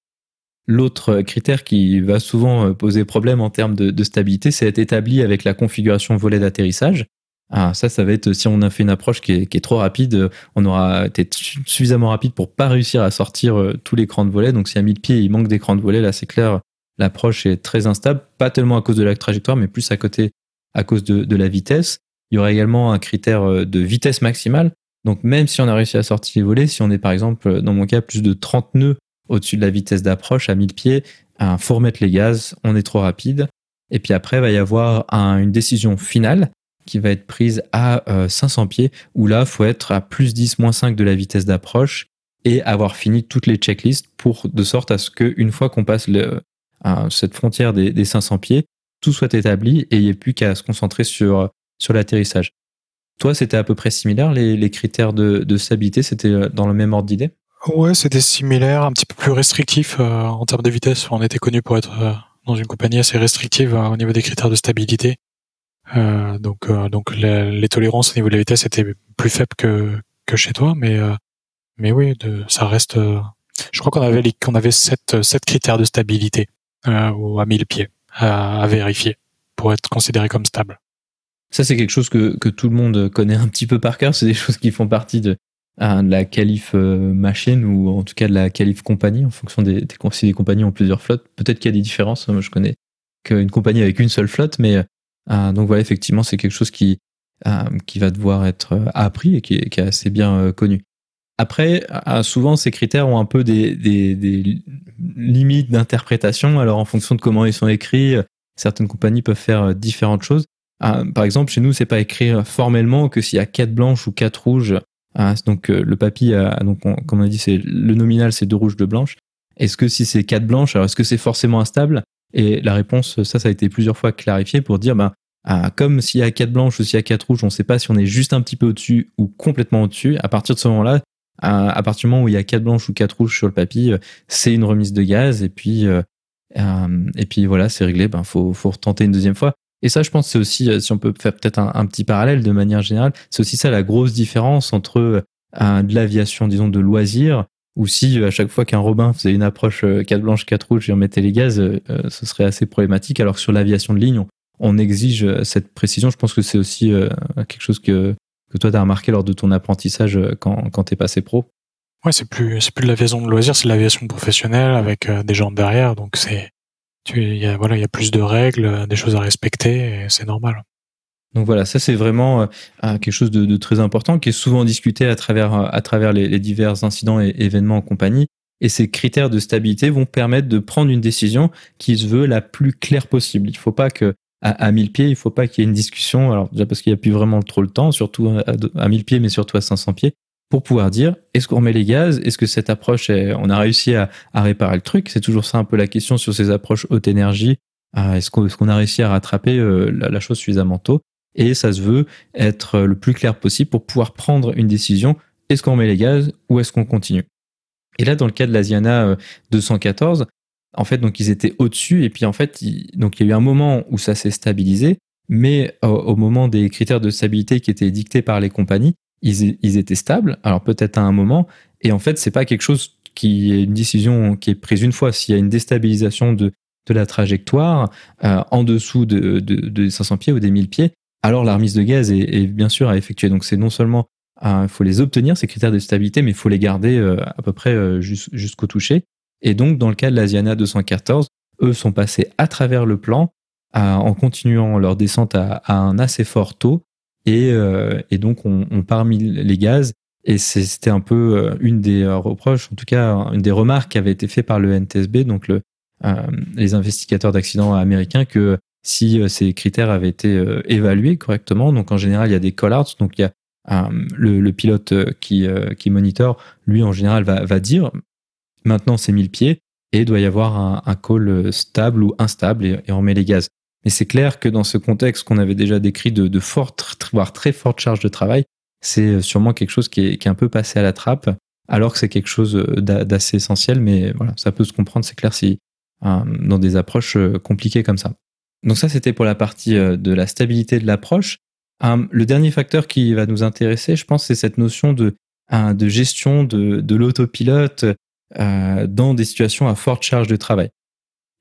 L'autre critère qui va souvent euh, poser problème en termes de, stabilité, c'est être établi avec la configuration volet d'atterrissage. Ah, ça, ça va être si on a fait une approche qui est, trop rapide, on aura été suffisamment rapide pour pas réussir à sortir euh, tout l'écran de volet. Donc, si à 1000 pieds, il manque d'écran de volet, là, c'est clair, l'approche est très instable, pas tellement à cause de la trajectoire, mais plus à côté, à cause de, la vitesse. Il y aura également un critère de vitesse maximale. Donc même si on a réussi à sortir les volets, si on est par exemple, dans mon cas, plus de 30 nœuds au-dessus de la vitesse d'approche à 1000 pieds, il faut remettre les gaz, on est trop rapide. Et puis après, il va y avoir une décision finale qui va être prise à 500 pieds, où là, il faut être à plus 10, moins 5 de la vitesse d'approche et avoir fini toutes les checklists pour de sorte à ce qu'une fois qu'on passe le, cette frontière des, 500 pieds, tout soit établi et il n'y ait plus qu'à se concentrer sur, sur l'atterrissage. Toi, c'était à peu près similaire, les, critères de, de stabilité, c'était euh, dans le même ordre d'idée? Ouais, c'était similaire, un petit peu plus restrictif euh, en termes de vitesse. On était connu pour être euh, dans une compagnie assez restrictive au niveau des critères de stabilité. donc, donc les, tolérances au niveau de la vitesse étaient plus faibles que, que chez toi, mais mais oui, de, ça reste. je crois qu'on avait qu'on avait sept, sept critères de stabilité euh, à 1000 pieds à, vérifier pour être considéré comme stable. Ça, c'est quelque chose que, que tout le monde connaît un petit peu par cœur. C'est des choses qui font partie de, de la qualif euh, machine ou en tout cas de la qualif compagnie en fonction des, des, si les compagnies ont plusieurs flottes. Peut-être qu'il y a des différences. Moi, je connais qu'une compagnie avec une seule flotte, mais euh, donc voilà, effectivement, c'est quelque chose qui, euh, qui va devoir être appris et qui qui est assez bien connu. Après, souvent, ces critères ont un peu des, limites d'interprétation. Alors, en fonction de comment ils sont écrits, certaines compagnies peuvent faire différentes choses. Ah, par exemple, chez nous, c'est pas écrit formellement que s'il y a quatre blanches ou quatre rouges, ah, donc euh, le papy, donc comme on a dit, c'est le nominal, c'est deux rouges, deux blanches. Est-ce que si c'est quatre blanches, alors est-ce que c'est forcément instable? Et la réponse, ça, ça a été plusieurs fois clarifié pour dire, ben, ah, comme s'il y a quatre blanches ou s'il y a quatre rouges, on ne sait pas si on est juste un petit peu au-dessus ou complètement au-dessus. À partir de ce moment-là, à, partir du moment où il y a quatre blanches ou quatre rouges sur le papier, euh, c'est une remise de gaz et puis euh, euh, et puis voilà, c'est réglé. Ben faut faut retenter une deuxième fois. Et ça, je pense, c'est aussi, si on peut faire peut-être un, petit parallèle de manière générale, c'est aussi ça la grosse différence entre de l'aviation, disons, de loisirs, ou si à chaque fois qu'un Robin faisait une approche quatre blanches, quatre rouges et remettait les gaz, ce serait assez problématique. Alors que sur l'aviation de ligne, on, on, exige cette précision. Je pense que c'est aussi quelque chose que que toi, tu as remarqué lors de ton apprentissage euh, quand, quand tu es passé pro? Ouais, c'est plus, c'est plus de l'aviation de loisir, c'est de l'aviation professionnelle avec euh, des gens derrière. Donc, c'est, il y a, voilà, il y a plus de règles, euh, des choses à respecter et c'est normal. Donc voilà, ça c'est vraiment quelque chose de, très important qui est souvent discuté à travers, à travers les, divers incidents et événements en compagnie. Et ces critères de stabilité vont permettre de prendre une décision qui se veut la plus claire possible. Il ne faut pas que à, à 1000 pieds, il faut pas qu'il y ait une discussion. Alors déjà parce qu'il n'y a plus vraiment trop le temps, surtout à, à 1000 pieds, mais surtout à 500 pieds, pour pouvoir dire est-ce qu'on remet les gaz? Est-ce que cette approche, on a réussi à, à réparer le truc? C'est toujours ça un peu la question sur ces approches haute énergie. Euh, est-ce qu'on a réussi à rattraper euh, la, chose suffisamment tôt? Et ça se veut être le plus clair possible pour pouvoir prendre une décision. Est-ce qu'on remet les gaz ou est-ce qu'on continue? Et là, dans le cas de l'Asiana 214, euh, en fait, donc ils étaient au-dessus et puis en fait, donc il y a eu un moment où ça s'est stabilisé, mais au, moment des critères de stabilité qui étaient dictés par les compagnies, ils, étaient stables. Alors peut-être à un moment, et en fait, c'est pas quelque chose qui est une décision qui est prise une fois. S'il y a une déstabilisation de, de la trajectoire euh, en dessous de, de, 500 pieds ou des 1000 pieds, alors la remise de gaz est, bien sûr à effectuer. Donc c'est non seulement il faut les obtenir ces critères de stabilité, mais il faut les garder euh, à peu près euh, jusqu'au toucher. Et donc, dans le cas de l'Asiana 214, eux sont passés à travers le plan en continuant leur descente à, un assez fort taux. Et, euh, donc, on, on parmi les gaz. Et c'était un peu euh, une des reproches, en tout cas, une des remarques qui avait été faite par le NTSB, donc le, euh, les investigateurs d'accidents américains, que si ces critères avaient été évalués correctement, donc en général, il y a des call-outs, donc il y a le, pilote qui, qui monitor, lui, en général, va dire Maintenant, c'est 1000 pieds et doit y avoir un, call euh, stable ou instable et, on met les gaz. Mais c'est clair que dans ce contexte qu'on avait déjà décrit de, de forte, voire très forte charge de travail, c'est euh, sûrement quelque chose qui est, qui est, un peu passé à la trappe, alors que c'est quelque chose euh, d'assez essentiel. Mais voilà, ça peut se comprendre, c'est clair, si dans des approches compliquées comme ça. Donc ça, c'était pour la partie de la stabilité de l'approche. le dernier facteur qui va nous intéresser, je pense, c'est cette notion de, de gestion de, de l'autopilote euh, dans des situations à forte charge de travail.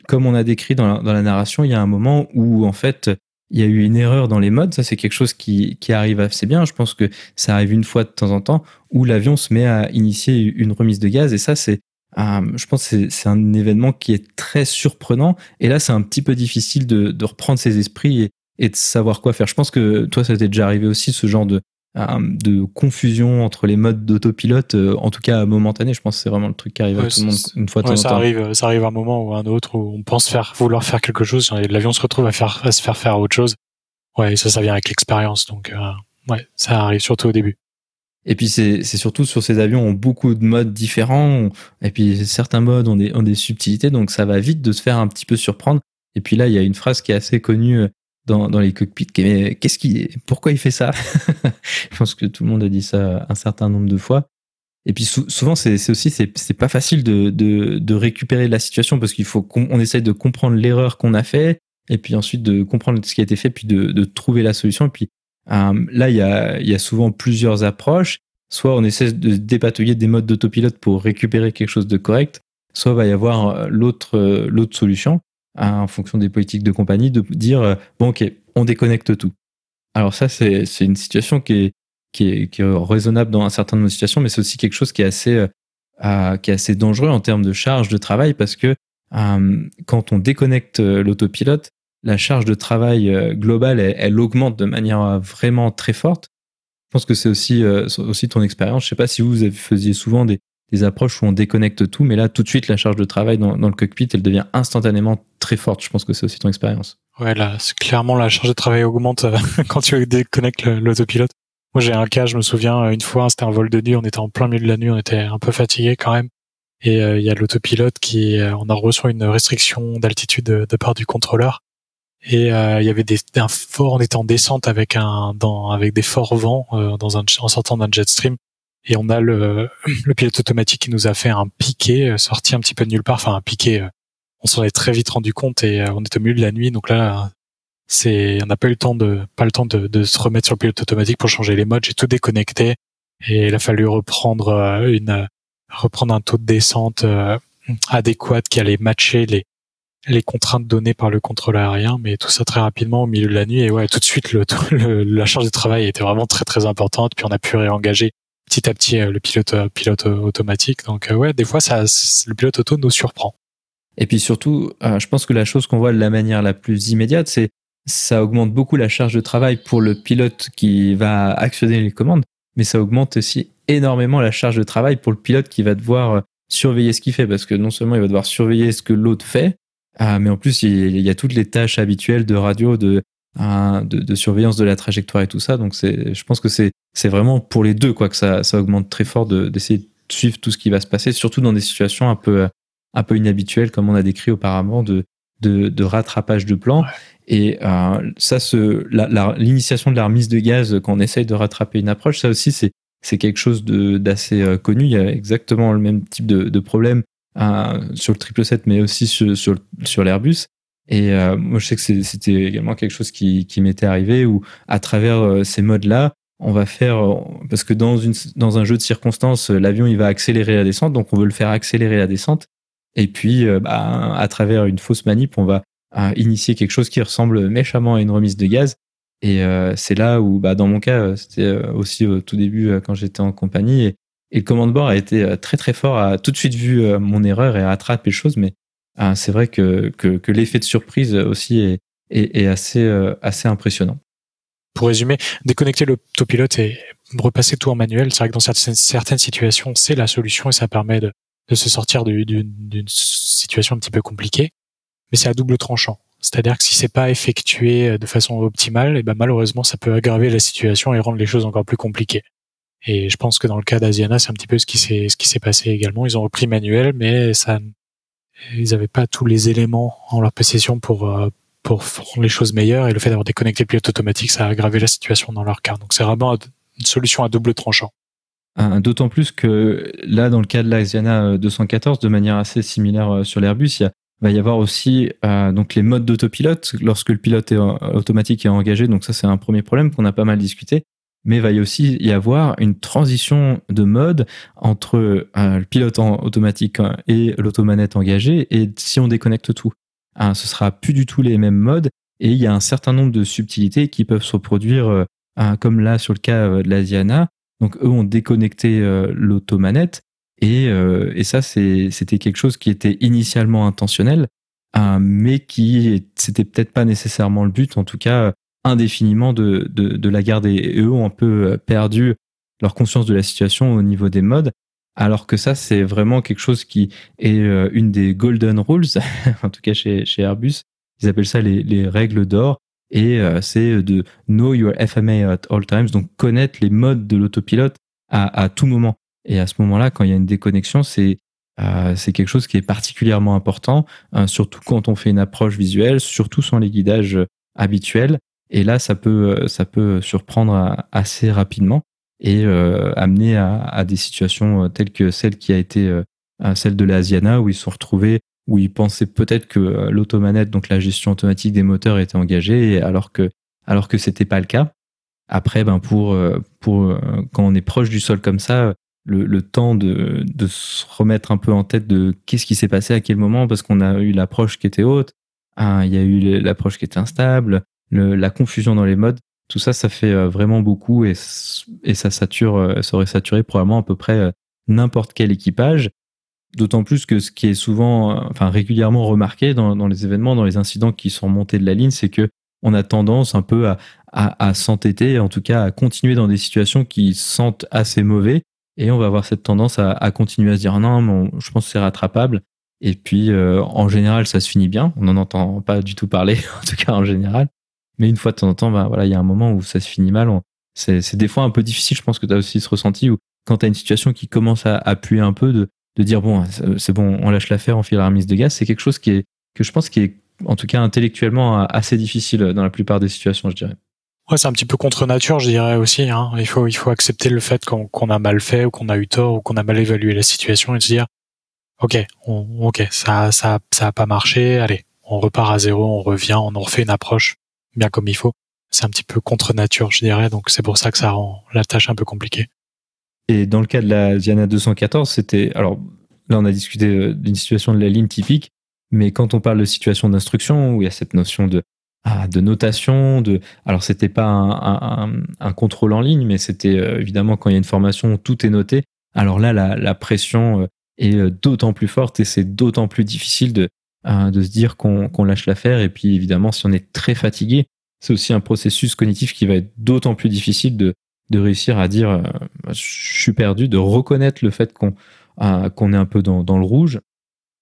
Comme on a décrit dans la, narration, il y a un moment où en fait il y a eu une erreur dans les modes. Ça, c'est quelque chose qui, qui, arrive assez bien. Je pense que ça arrive une fois de temps en temps où l'avion se met à initier une remise de gaz. Et ça, c'est, je pense, que c'est un événement qui est très surprenant. Et là, c'est un petit peu difficile de, de reprendre ses esprits et, et de savoir quoi faire. Je pense que toi, ça t'est déjà arrivé aussi, ce genre de, de confusion entre les modes d'autopilote, en tout cas momentané. Je pense que c'est vraiment le truc qui arrive à tout le monde une fois de temps ça temps. Arrive, ça arrive à un moment ou à un autre où on pense faire, vouloir faire quelque chose, l'avion se retrouve à, faire, à se faire faire autre chose. Ouais, ça, ça vient avec l'expérience. Donc, ouais, ça arrive surtout au début. Et puis c'est surtout sur ces avions ont beaucoup de modes différents. Et puis certains modes ont des, ont des subtilités, donc ça va vite de se faire un petit peu surprendre. Et puis là, il y a une phrase qui est assez connue euh, dans, les cockpits. Qu'est-ce qui, pourquoi il fait ça? Je pense que tout le monde a dit ça un certain nombre de fois. Et puis souvent, c'est aussi c'est pas facile de, récupérer la situation parce qu'il faut qu'on essaye de comprendre l'erreur qu'on a fait et puis ensuite de comprendre ce qui a été fait puis de, trouver la solution. Et puis euh, là, il y a, souvent plusieurs approches. Soit on essaie de dépatouiller des modes d'autopilote pour récupérer quelque chose de correct, soit va y avoir euh, euh, l'autre solution en fonction des politiques de compagnie de dire bon ok on déconnecte tout. Alors ça c'est une situation qui est raisonnable dans un certain nombre de situations, mais c'est aussi quelque chose qui est assez assez dangereux en termes de charge de travail parce que quand on déconnecte l'autopilote, la charge de travail euh, globale, elle, augmente de manière euh, vraiment très forte. Je pense que c'est aussi, euh, ton expérience. Je sais pas si vous faisiez souvent des, des, approches où on déconnecte tout, mais là, tout de suite, la charge de travail dans, le cockpit, elle devient instantanément très forte. Je pense que c'est aussi ton expérience. Ouais, là, clairement, la charge de travail augmente quand tu déconnectes l'autopilote. Moi, j'ai un cas, je me souviens, une fois, c'était un vol de nuit, on était en plein milieu de la nuit, on était un peu fatigué quand même. Et il y a l'autopilote qui, on a reçu une restriction d'altitude de, part du contrôleur et euh, il y avait des un fort on était en descente avec un avec des forts vents euh, dans un en sortant d'un jet stream et on a le le pilote automatique qui nous a fait un piqué euh, sorti un petit peu de nulle part enfin un piqué on s'en est très vite rendu compte et on était au milieu de la nuit donc là c'est on n'a pas eu le temps de pas le temps de, de, se remettre sur le pilote automatique pour changer les modes j'ai tout déconnecté et il a fallu reprendre une reprendre un taux de descente adéquat qui allait matcher les les contraintes données par le contrôle aérien, mais tout ça très rapidement au milieu de la nuit. Et ouais, tout de suite, le, la charge de travail était vraiment très très importante. Puis on a pu réengager petit à petit euh, le pilote euh, pilote automatique. Donc euh, ouais, des fois, ça, le pilote auto nous surprend. Et puis surtout, je pense que la chose qu'on voit de la manière la plus immédiate, c'est ça augmente beaucoup la charge de travail pour le pilote qui va actionner les commandes, mais ça augmente aussi énormément la charge de travail pour le pilote qui va devoir surveiller ce qu'il fait, parce que non seulement il va devoir surveiller ce que l'autre fait, mais en plus, il y a toutes les tâches habituelles de radio, de, de, de, surveillance de la trajectoire et tout ça. Donc, c'est, je pense que c'est, c'est vraiment pour les deux quoi que ça, ça augmente très fort d'essayer de, suivre tout ce qui va se passer, surtout dans des situations un peu, un peu inhabituelles, comme on a décrit auparavant, de, de, de rattrapage de plan. Et euh, ça, l'initiation de la remise de gaz quand on essaye de rattraper une approche, ça aussi, c'est, c'est quelque chose d'assez euh, connu. Il y a exactement le même type de, de problème sur le 777, mais aussi sur, sur, sur l'Airbus. Et euh, moi, je sais que c'était également quelque chose qui, qui m'était arrivé où, à travers euh, ces modes-là, on va faire euh, parce que dans une dans un jeu de circonstances, l'avion il va accélérer la descente, donc on veut le faire accélérer la descente. Et puis, bah, à travers une fausse manip, on va initier quelque chose qui ressemble méchamment à une remise de gaz. Et c'est là où, bah, dans mon cas, c'était aussi au tout début quand j'étais en compagnie. Et et le commande bord a été euh, très très fort, a tout de suite vu euh, mon erreur et a attrapé les choses. Mais euh, c'est vrai que, que, que l'effet de surprise aussi est, est, est assez, assez impressionnant. Pour résumer, déconnecter l'autopilote et repasser tout en manuel, c'est vrai que dans certaines, certaines situations, c'est la solution et ça permet de, de se sortir d'une situation un petit peu compliquée. Mais c'est à double tranchant. C'est-à-dire que si c'est pas effectué de façon optimale, et eh ben malheureusement ça peut aggraver la situation et rendre les choses encore plus compliquées. Et je pense que dans le cas d'Asiana, c'est un petit peu ce qui s'est ce qui s'est passé également. Ils ont repris manuel, mais ça, ils n'avaient pas tous les éléments en leur possession pour euh, pour rendre les choses meilleures. Et le fait d'avoir déconnecté le pilote automatique, ça a aggravé la situation dans leur cas. Donc c'est vraiment une solution à double tranchant. D'autant plus que là, dans le cas de l'Asiana 214, de manière assez similaire euh, sur l'Airbus, il va y avoir aussi euh, donc les modes d'autopilote lorsque le pilote est automatique est engagé. Donc ça, c'est un premier problème qu'on a pas mal discuté mais il va y aussi y avoir une transition de mode entre euh, le pilote automatique et l'automanette engagée. Et si on déconnecte tout, hein, ce sera plus du tout les mêmes modes. Et il y a un certain nombre de subtilités qui peuvent se produire, euh, hein, comme là sur le cas euh, de l'Asiana. Donc eux ont déconnecté l'automanette. Et, et ça, c'était quelque chose qui était initialement intentionnel, hein, mais qui c'était peut-être pas nécessairement le but. En tout cas, indéfiniment de, de, la garder. Et eux ont un peu perdu leur conscience de la situation au niveau des modes. Alors que ça, c'est vraiment quelque chose qui est une des golden rules, en tout cas chez, chez Airbus. Ils appellent ça les, les règles d'or. Et c'est de know your FMA at all times, donc connaître les modes de l'autopilote à, à tout moment. Et à ce moment-là, quand il y a une déconnexion, c'est euh, quelque chose qui est particulièrement important, hein, surtout quand on fait une approche visuelle, surtout sans les guidages habituels. Et là, ça peut, euh, ça peut surprendre assez rapidement et euh, amener à, des situations telles que celle qui a été celle de l'Asiana, où ils se sont retrouvés, où ils pensaient peut-être que l'automanette, donc la gestion automatique des moteurs, était engagée, alors que alors que c'était pas le cas. Après, ben pour pour quand on est proche du sol comme ça, le, temps de, se remettre un peu en tête de qu'est-ce qui s'est passé à quel moment, parce qu'on a eu l'approche qui était haute, hein, il y a eu l'approche qui était instable, la confusion dans les modes. Tout ça, ça fait euh, vraiment beaucoup et, ça sature, euh, ça aurait saturé probablement à peu près euh, n'importe quel équipage. D'autant plus que ce qui est souvent, enfin régulièrement remarqué dans, dans, les événements, dans les incidents qui sont montés de la ligne, c'est que on a tendance un peu à, à, à s'entêter, en tout cas à continuer dans des situations qui sentent assez mauvais et on va avoir cette tendance à, à continuer à se dire non, mais je pense que c'est rattrapable. Et puis, euh, en général, ça se finit bien. On n'en entend pas du tout parler, en tout cas en général. Mais une fois de temps en temps, bah, voilà, il y a un moment où ça se finit mal. C'est des fois un peu difficile. Je pense que tu as aussi ce ressenti où quand tu as une situation qui commence à appuyer un peu, de, de dire bon, c'est bon, on lâche l'affaire, on file la remise de gaz. C'est quelque chose qui est, que je pense qui est, en tout cas intellectuellement, assez difficile dans la plupart des situations, je dirais. Ouais, c'est un petit peu contre nature, je dirais aussi. Hein. Il faut, il faut accepter le fait qu'on a mal fait ou qu'on a eu tort ou qu'on a mal évalué la situation et se dire, ok, ok, ça, ça, ça a pas marché. Allez, on repart à zéro, on revient, on en refait une approche bien comme il faut. C'est un petit peu contre nature, je dirais. Donc c'est pour ça que ça rend la tâche un peu compliquée. Et dans le cas de la Diana 214, c'était alors là on a discuté euh, d'une situation de la ligne typique, mais quand on parle de situation d'instruction où il y a cette notion de ah, de notation, de alors c'était pas un, contrôle en ligne, mais c'était euh, évidemment quand il y a une formation, tout est noté. Alors là, la, pression euh, est d'autant plus forte et c'est d'autant plus difficile de, de se dire qu'on lâche l'affaire. Et puis évidemment, si on est très fatigué, c'est aussi un processus cognitif qui va être d'autant plus difficile de, réussir à dire je suis perdu, de reconnaître le fait qu'on est un peu dans, le rouge.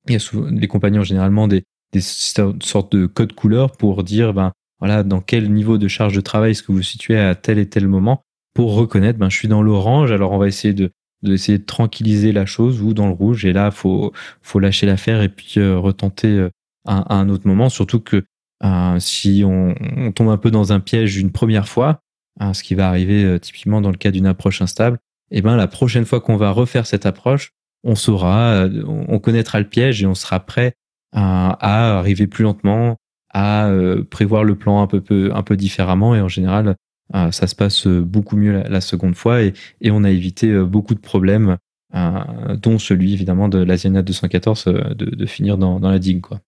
Il y a souvent, les compagnons généralement des, des sortes de codes couleurs pour dire ben voilà dans quel niveau de charge de travail est-ce que vous vous situez à tel et tel moment pour reconnaître ben je suis dans l'orange alors on va essayer de d'essayer de tranquilliser la chose ou dans le rouge et là faut faut lâcher l'affaire et puis euh, retenter euh, à, un autre moment surtout que euh, si on, on, tombe un peu dans un piège une première fois hein, ce qui va arriver typiquement dans le cas d'une approche instable et eh ben la prochaine fois qu'on va refaire cette approche on saura on connaîtra le piège et on sera prêt à, arriver plus lentement, à euh, prévoir le plan un peu, un peu différemment. Et en général, euh, ça se passe beaucoup mieux la, seconde fois et, et, on a évité euh, beaucoup de problèmes, dont celui évidemment de l'Asiana 214 de, de, finir dans, dans la digue. Quoi.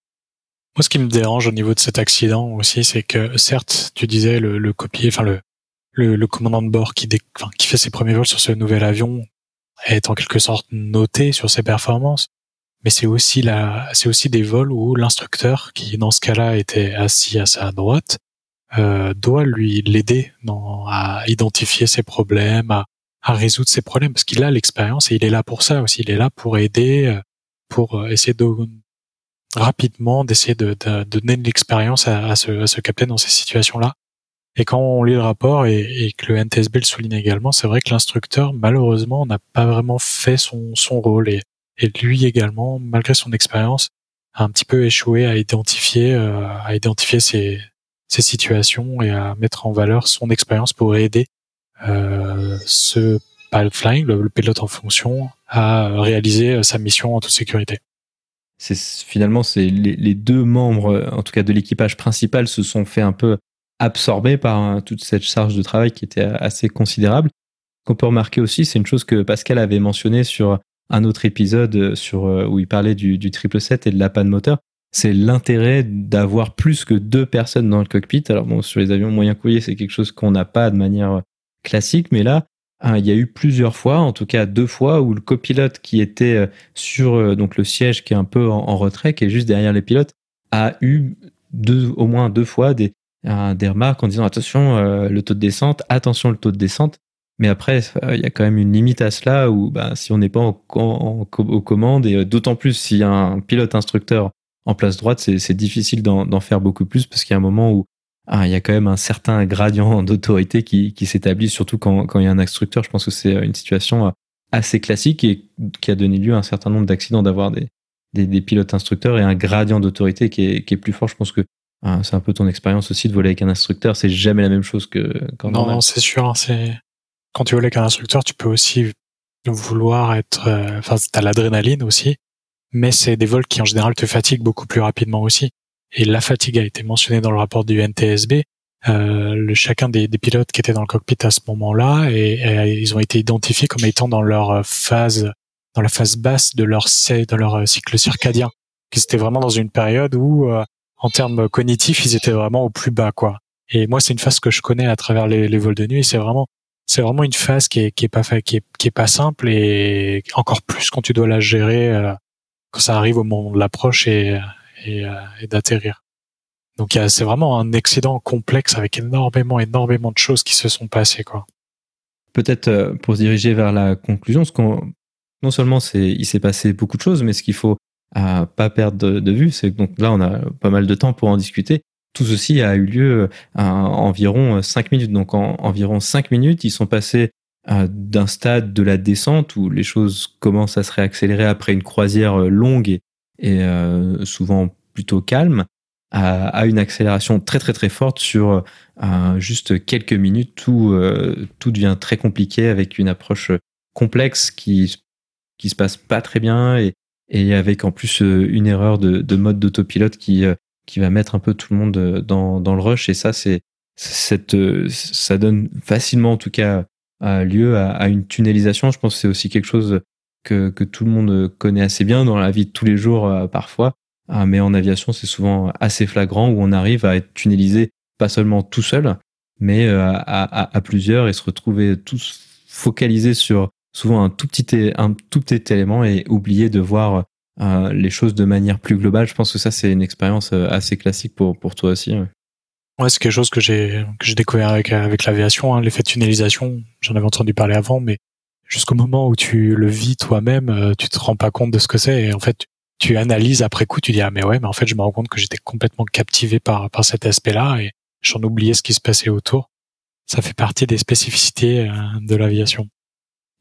Moi, ce qui me dérange au niveau de cet accident aussi, c'est que certes, tu disais le, le copier, enfin le, le, le, commandant de bord qui, qui fait ses premiers vols sur ce nouvel avion est en quelque sorte noté sur ses performances mais c'est aussi la, c'est aussi des vols où l'instructeur, qui dans ce cas-là était assis à sa droite, euh, doit lui l'aider à identifier ses problèmes, à, à résoudre ses problèmes, parce qu'il a l'expérience et il est là pour ça aussi. Il est là pour aider, euh, pour euh, essayer de rapidement d'essayer de, de, de, donner de l'expérience à, à, ce, à ce capitaine dans ces situations-là. Et quand on lit le rapport et, et que le NTSB le souligne également, c'est vrai que l'instructeur, malheureusement, n'a pas vraiment fait son, son rôle. Et et lui également, malgré son expérience, a un petit peu échoué à identifier, euh, à identifier ces, ces situations et à mettre en valeur son expérience pour aider euh, ce pilot flying, le, pilote en fonction, à réaliser euh, sa mission en toute sécurité. Finalement les, deux membres, en tout cas de l'équipage principal, se sont fait un peu absorber par toute cette charge de travail qui était assez considérable. Qu'on peut remarquer aussi, c'est une chose que Pascal avait mentionné sur un autre épisode euh, euh, où il parlait du, du triple 7 et de la panne moteur. C'est l'intérêt d'avoir plus que deux personnes dans le cockpit. Alors bon, sur les avions moyens courriers, c'est quelque chose qu'on n'a pas de manière euh, classique, mais là, hein, il y a eu plusieurs fois, en tout cas deux fois, où le copilote qui était sur donc le siège qui est un peu en, retrait, qui est juste derrière les pilotes, a eu au moins deux fois des, des remarques en disant attention le taux de descente, attention le taux de descente. Mais après, il y a quand même une limite à cela où bah, si on n'est pas en, aux commandes, et d'autant plus s'il y a un pilote instructeur en place droite, c'est difficile d'en faire beaucoup plus parce qu'il y a un moment où ah, il y a quand même un certain gradient d'autorité qui, qui s'établit, surtout quand, quand il y a un instructeur. Je pense que c'est une situation euh, assez classique et qui a donné lieu à un certain nombre d'accidents d'avoir des, des, des, pilotes instructeurs et un gradient d'autorité qui est, qui est plus fort. Je pense que ah, c'est un peu ton expérience aussi de voler avec un instructeur. C'est jamais la même chose que quand Non, non c'est sûr. Hein, c'est quand tu voles avec un instructeur, tu peux aussi vouloir être. Euh, enfin, t'as l'adrénaline aussi, mais c'est des vols qui en général te fatiguent beaucoup plus rapidement aussi. Et la fatigue a été mentionnée dans le rapport du NTSB. Euh, le, chacun des, pilotes qui étaient dans le cockpit à ce moment-là et, ils ont été identifiés comme étant dans leur phase dans la phase basse de leur leur cycle circadien. Qui c'était vraiment dans une période où euh, en termes cognitifs ils étaient vraiment au plus bas quoi. Et moi c'est une phase que je connais à travers les, vols de nuit c'est vraiment c'est vraiment une phase qui est, pas qui est pas simple et encore plus quand tu dois la gérer euh, quand ça arrive au moment de l'approche et euh, et, d'atterrir. Donc c'est vraiment un accident complexe avec énormément, énormément de choses qui se sont passées. quoi. Peut-être euh, pour se diriger vers la conclusion, ce qu'on, non seulement il s'est passé beaucoup de choses, mais ce qu'il faut à pas perdre de, vue, c'est que donc là on a pas mal de temps pour en discuter. Tout ceci a eu lieu à environ 5 minutes. Donc en environ 5 minutes, ils sont passés d'un stade de la descente où les choses commencent à se réaccélérer après une croisière longue et, euh, souvent plutôt calme, à, une accélération très très très forte sur euh, juste quelques minutes. Tout, euh, tout devient très compliqué avec une approche complexe qui qui se passe pas très bien et, et avec en plus une erreur de, de mode d'autopilote qui qui va mettre un peu tout le monde dans, dans le rush et ça c'est cette ça donne facilement en tout cas lieu à, à, une tunnelisation je pense que c'est aussi quelque chose que, que, tout le monde connaît assez bien dans la vie de tous les jours euh, parfois. Ah, mais en aviation, c'est souvent assez flagrant où on arrive à être tunnelisé pas seulement tout seul, mais euh, à, à, à, plusieurs et se retrouver tous focalisés sur souvent un tout petit, un tout petit élément et oublier de voir euh, les choses de manière plus globale. Je pense que ça, c'est une expérience assez classique pour, pour toi aussi. C'est quelque chose que j'ai que j'ai découvert avec avec l'aviation, hein, l'effet de tunnelisation. J'en avais entendu parler avant, mais jusqu'au moment où tu le vis toi-même, euh, tu te rends pas compte de ce que c'est. Et en fait, tu analyses après coup, tu dis ah mais ouais, mais en fait, je me rends compte que j'étais complètement captivé par par cet aspect-là et j'en oubliais ce qui se passait autour. Ça fait partie des spécificités euh, de l'aviation.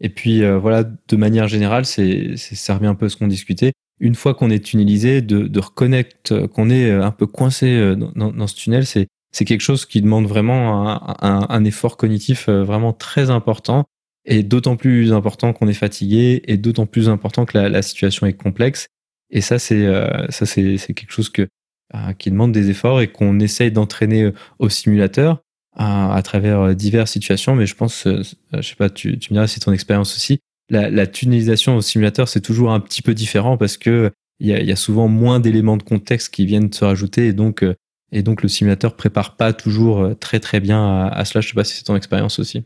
Et puis euh, voilà, de manière générale, c'est ça revient un peu à ce qu'on discutait. Une fois qu'on est tunnelisé, de, de reconnaître qu'on est un peu coincé dans, dans ce tunnel, c'est c'est quelque chose qui demande vraiment un, un, un effort cognitif vraiment très important est d'autant plus important qu'on est fatigué et d'autant plus important que la, la, situation est complexe. Et ça, c'est euh, ça, c'est quelque chose que euh, qui demande des efforts et qu'on essaye d'entraîner euh, au simulateur à travers diverses situations. Mais je pense, je sais pas, tu, tu me diras si ton expérience aussi. La, la tunnelisation au simulateur, c'est toujours un petit peu différent parce que il y a, y a, souvent moins d'éléments de contexte qui viennent se rajouter et donc et donc le simulateur prépare pas toujours très très bien à, à cela. Je sais pas si c'est ton expérience aussi.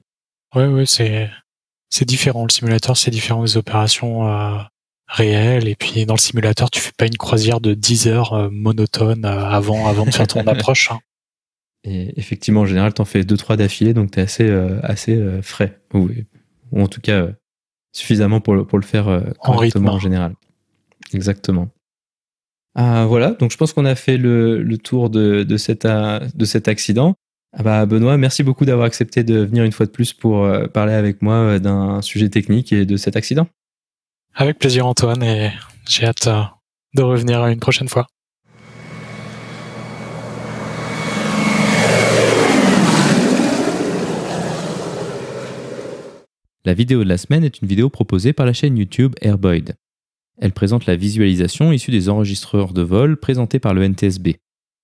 Ouais, ouais, c'est c'est différent. Le simulateur, c'est différent des opérations euh, réelles. Et puis dans le simulateur, tu fais pas une croisière de 10 heures euh, monotone euh, avant, avant de faire ton approche. Hein. Et effectivement, en général, t'en fais deux trois d'affilée, donc t'es assez, assez frais. Ou, ou, en tout cas, suffisamment pour le, pour le faire correctement en, en, général. Exactement. Ah, voilà, donc je pense qu'on a fait le, le tour de, de, cet, de cet accident. Ah bah Benoît, merci beaucoup d'avoir accepté de venir une fois de plus pour euh, parler avec moi euh, d'un sujet technique et de cet accident. Avec plaisir Antoine et j'ai hâte euh, de revenir une prochaine fois. La vidéo de la semaine est une vidéo proposée par la chaîne YouTube Airboyd. Elle présente la visualisation issue des enregistreurs de vol présentés par le NTSB.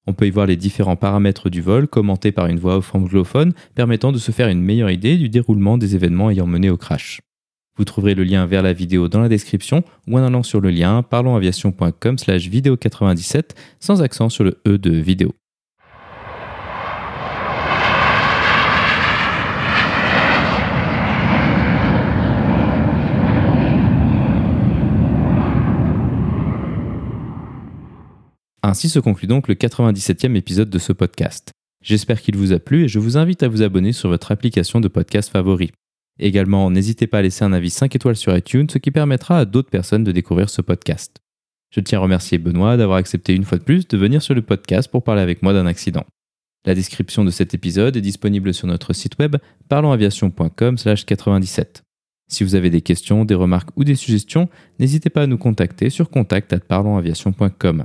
On peut y voir les différents paramètres du vol commentés par une voix off anglophone permettant de se faire une meilleure idée du déroulement des événements ayant mené au crash. Vous trouverez le lien vers la vidéo dans la description ou en allant sur le lien parlonsaviation.com slash vidéo 97 sans accent sur le E de vidéo. Ainsi se conclut donc le 97e épisode de ce podcast. J'espère qu'il vous a plu et je vous invite à vous abonner sur votre application de podcast favori. Également, n'hésitez pas à laisser un avis 5 étoiles sur iTunes, ce qui permettra à d'autres personnes de découvrir ce podcast. Je tiens à remercier Benoît d'avoir accepté une fois de plus de venir sur le podcast pour parler avec moi d'un accident. La description de cet épisode est disponible sur notre site web parlonsaviation.com/97. Si vous avez des questions, des remarques ou des suggestions, n'hésitez pas à nous contacter sur contact@parlonsaviation.com.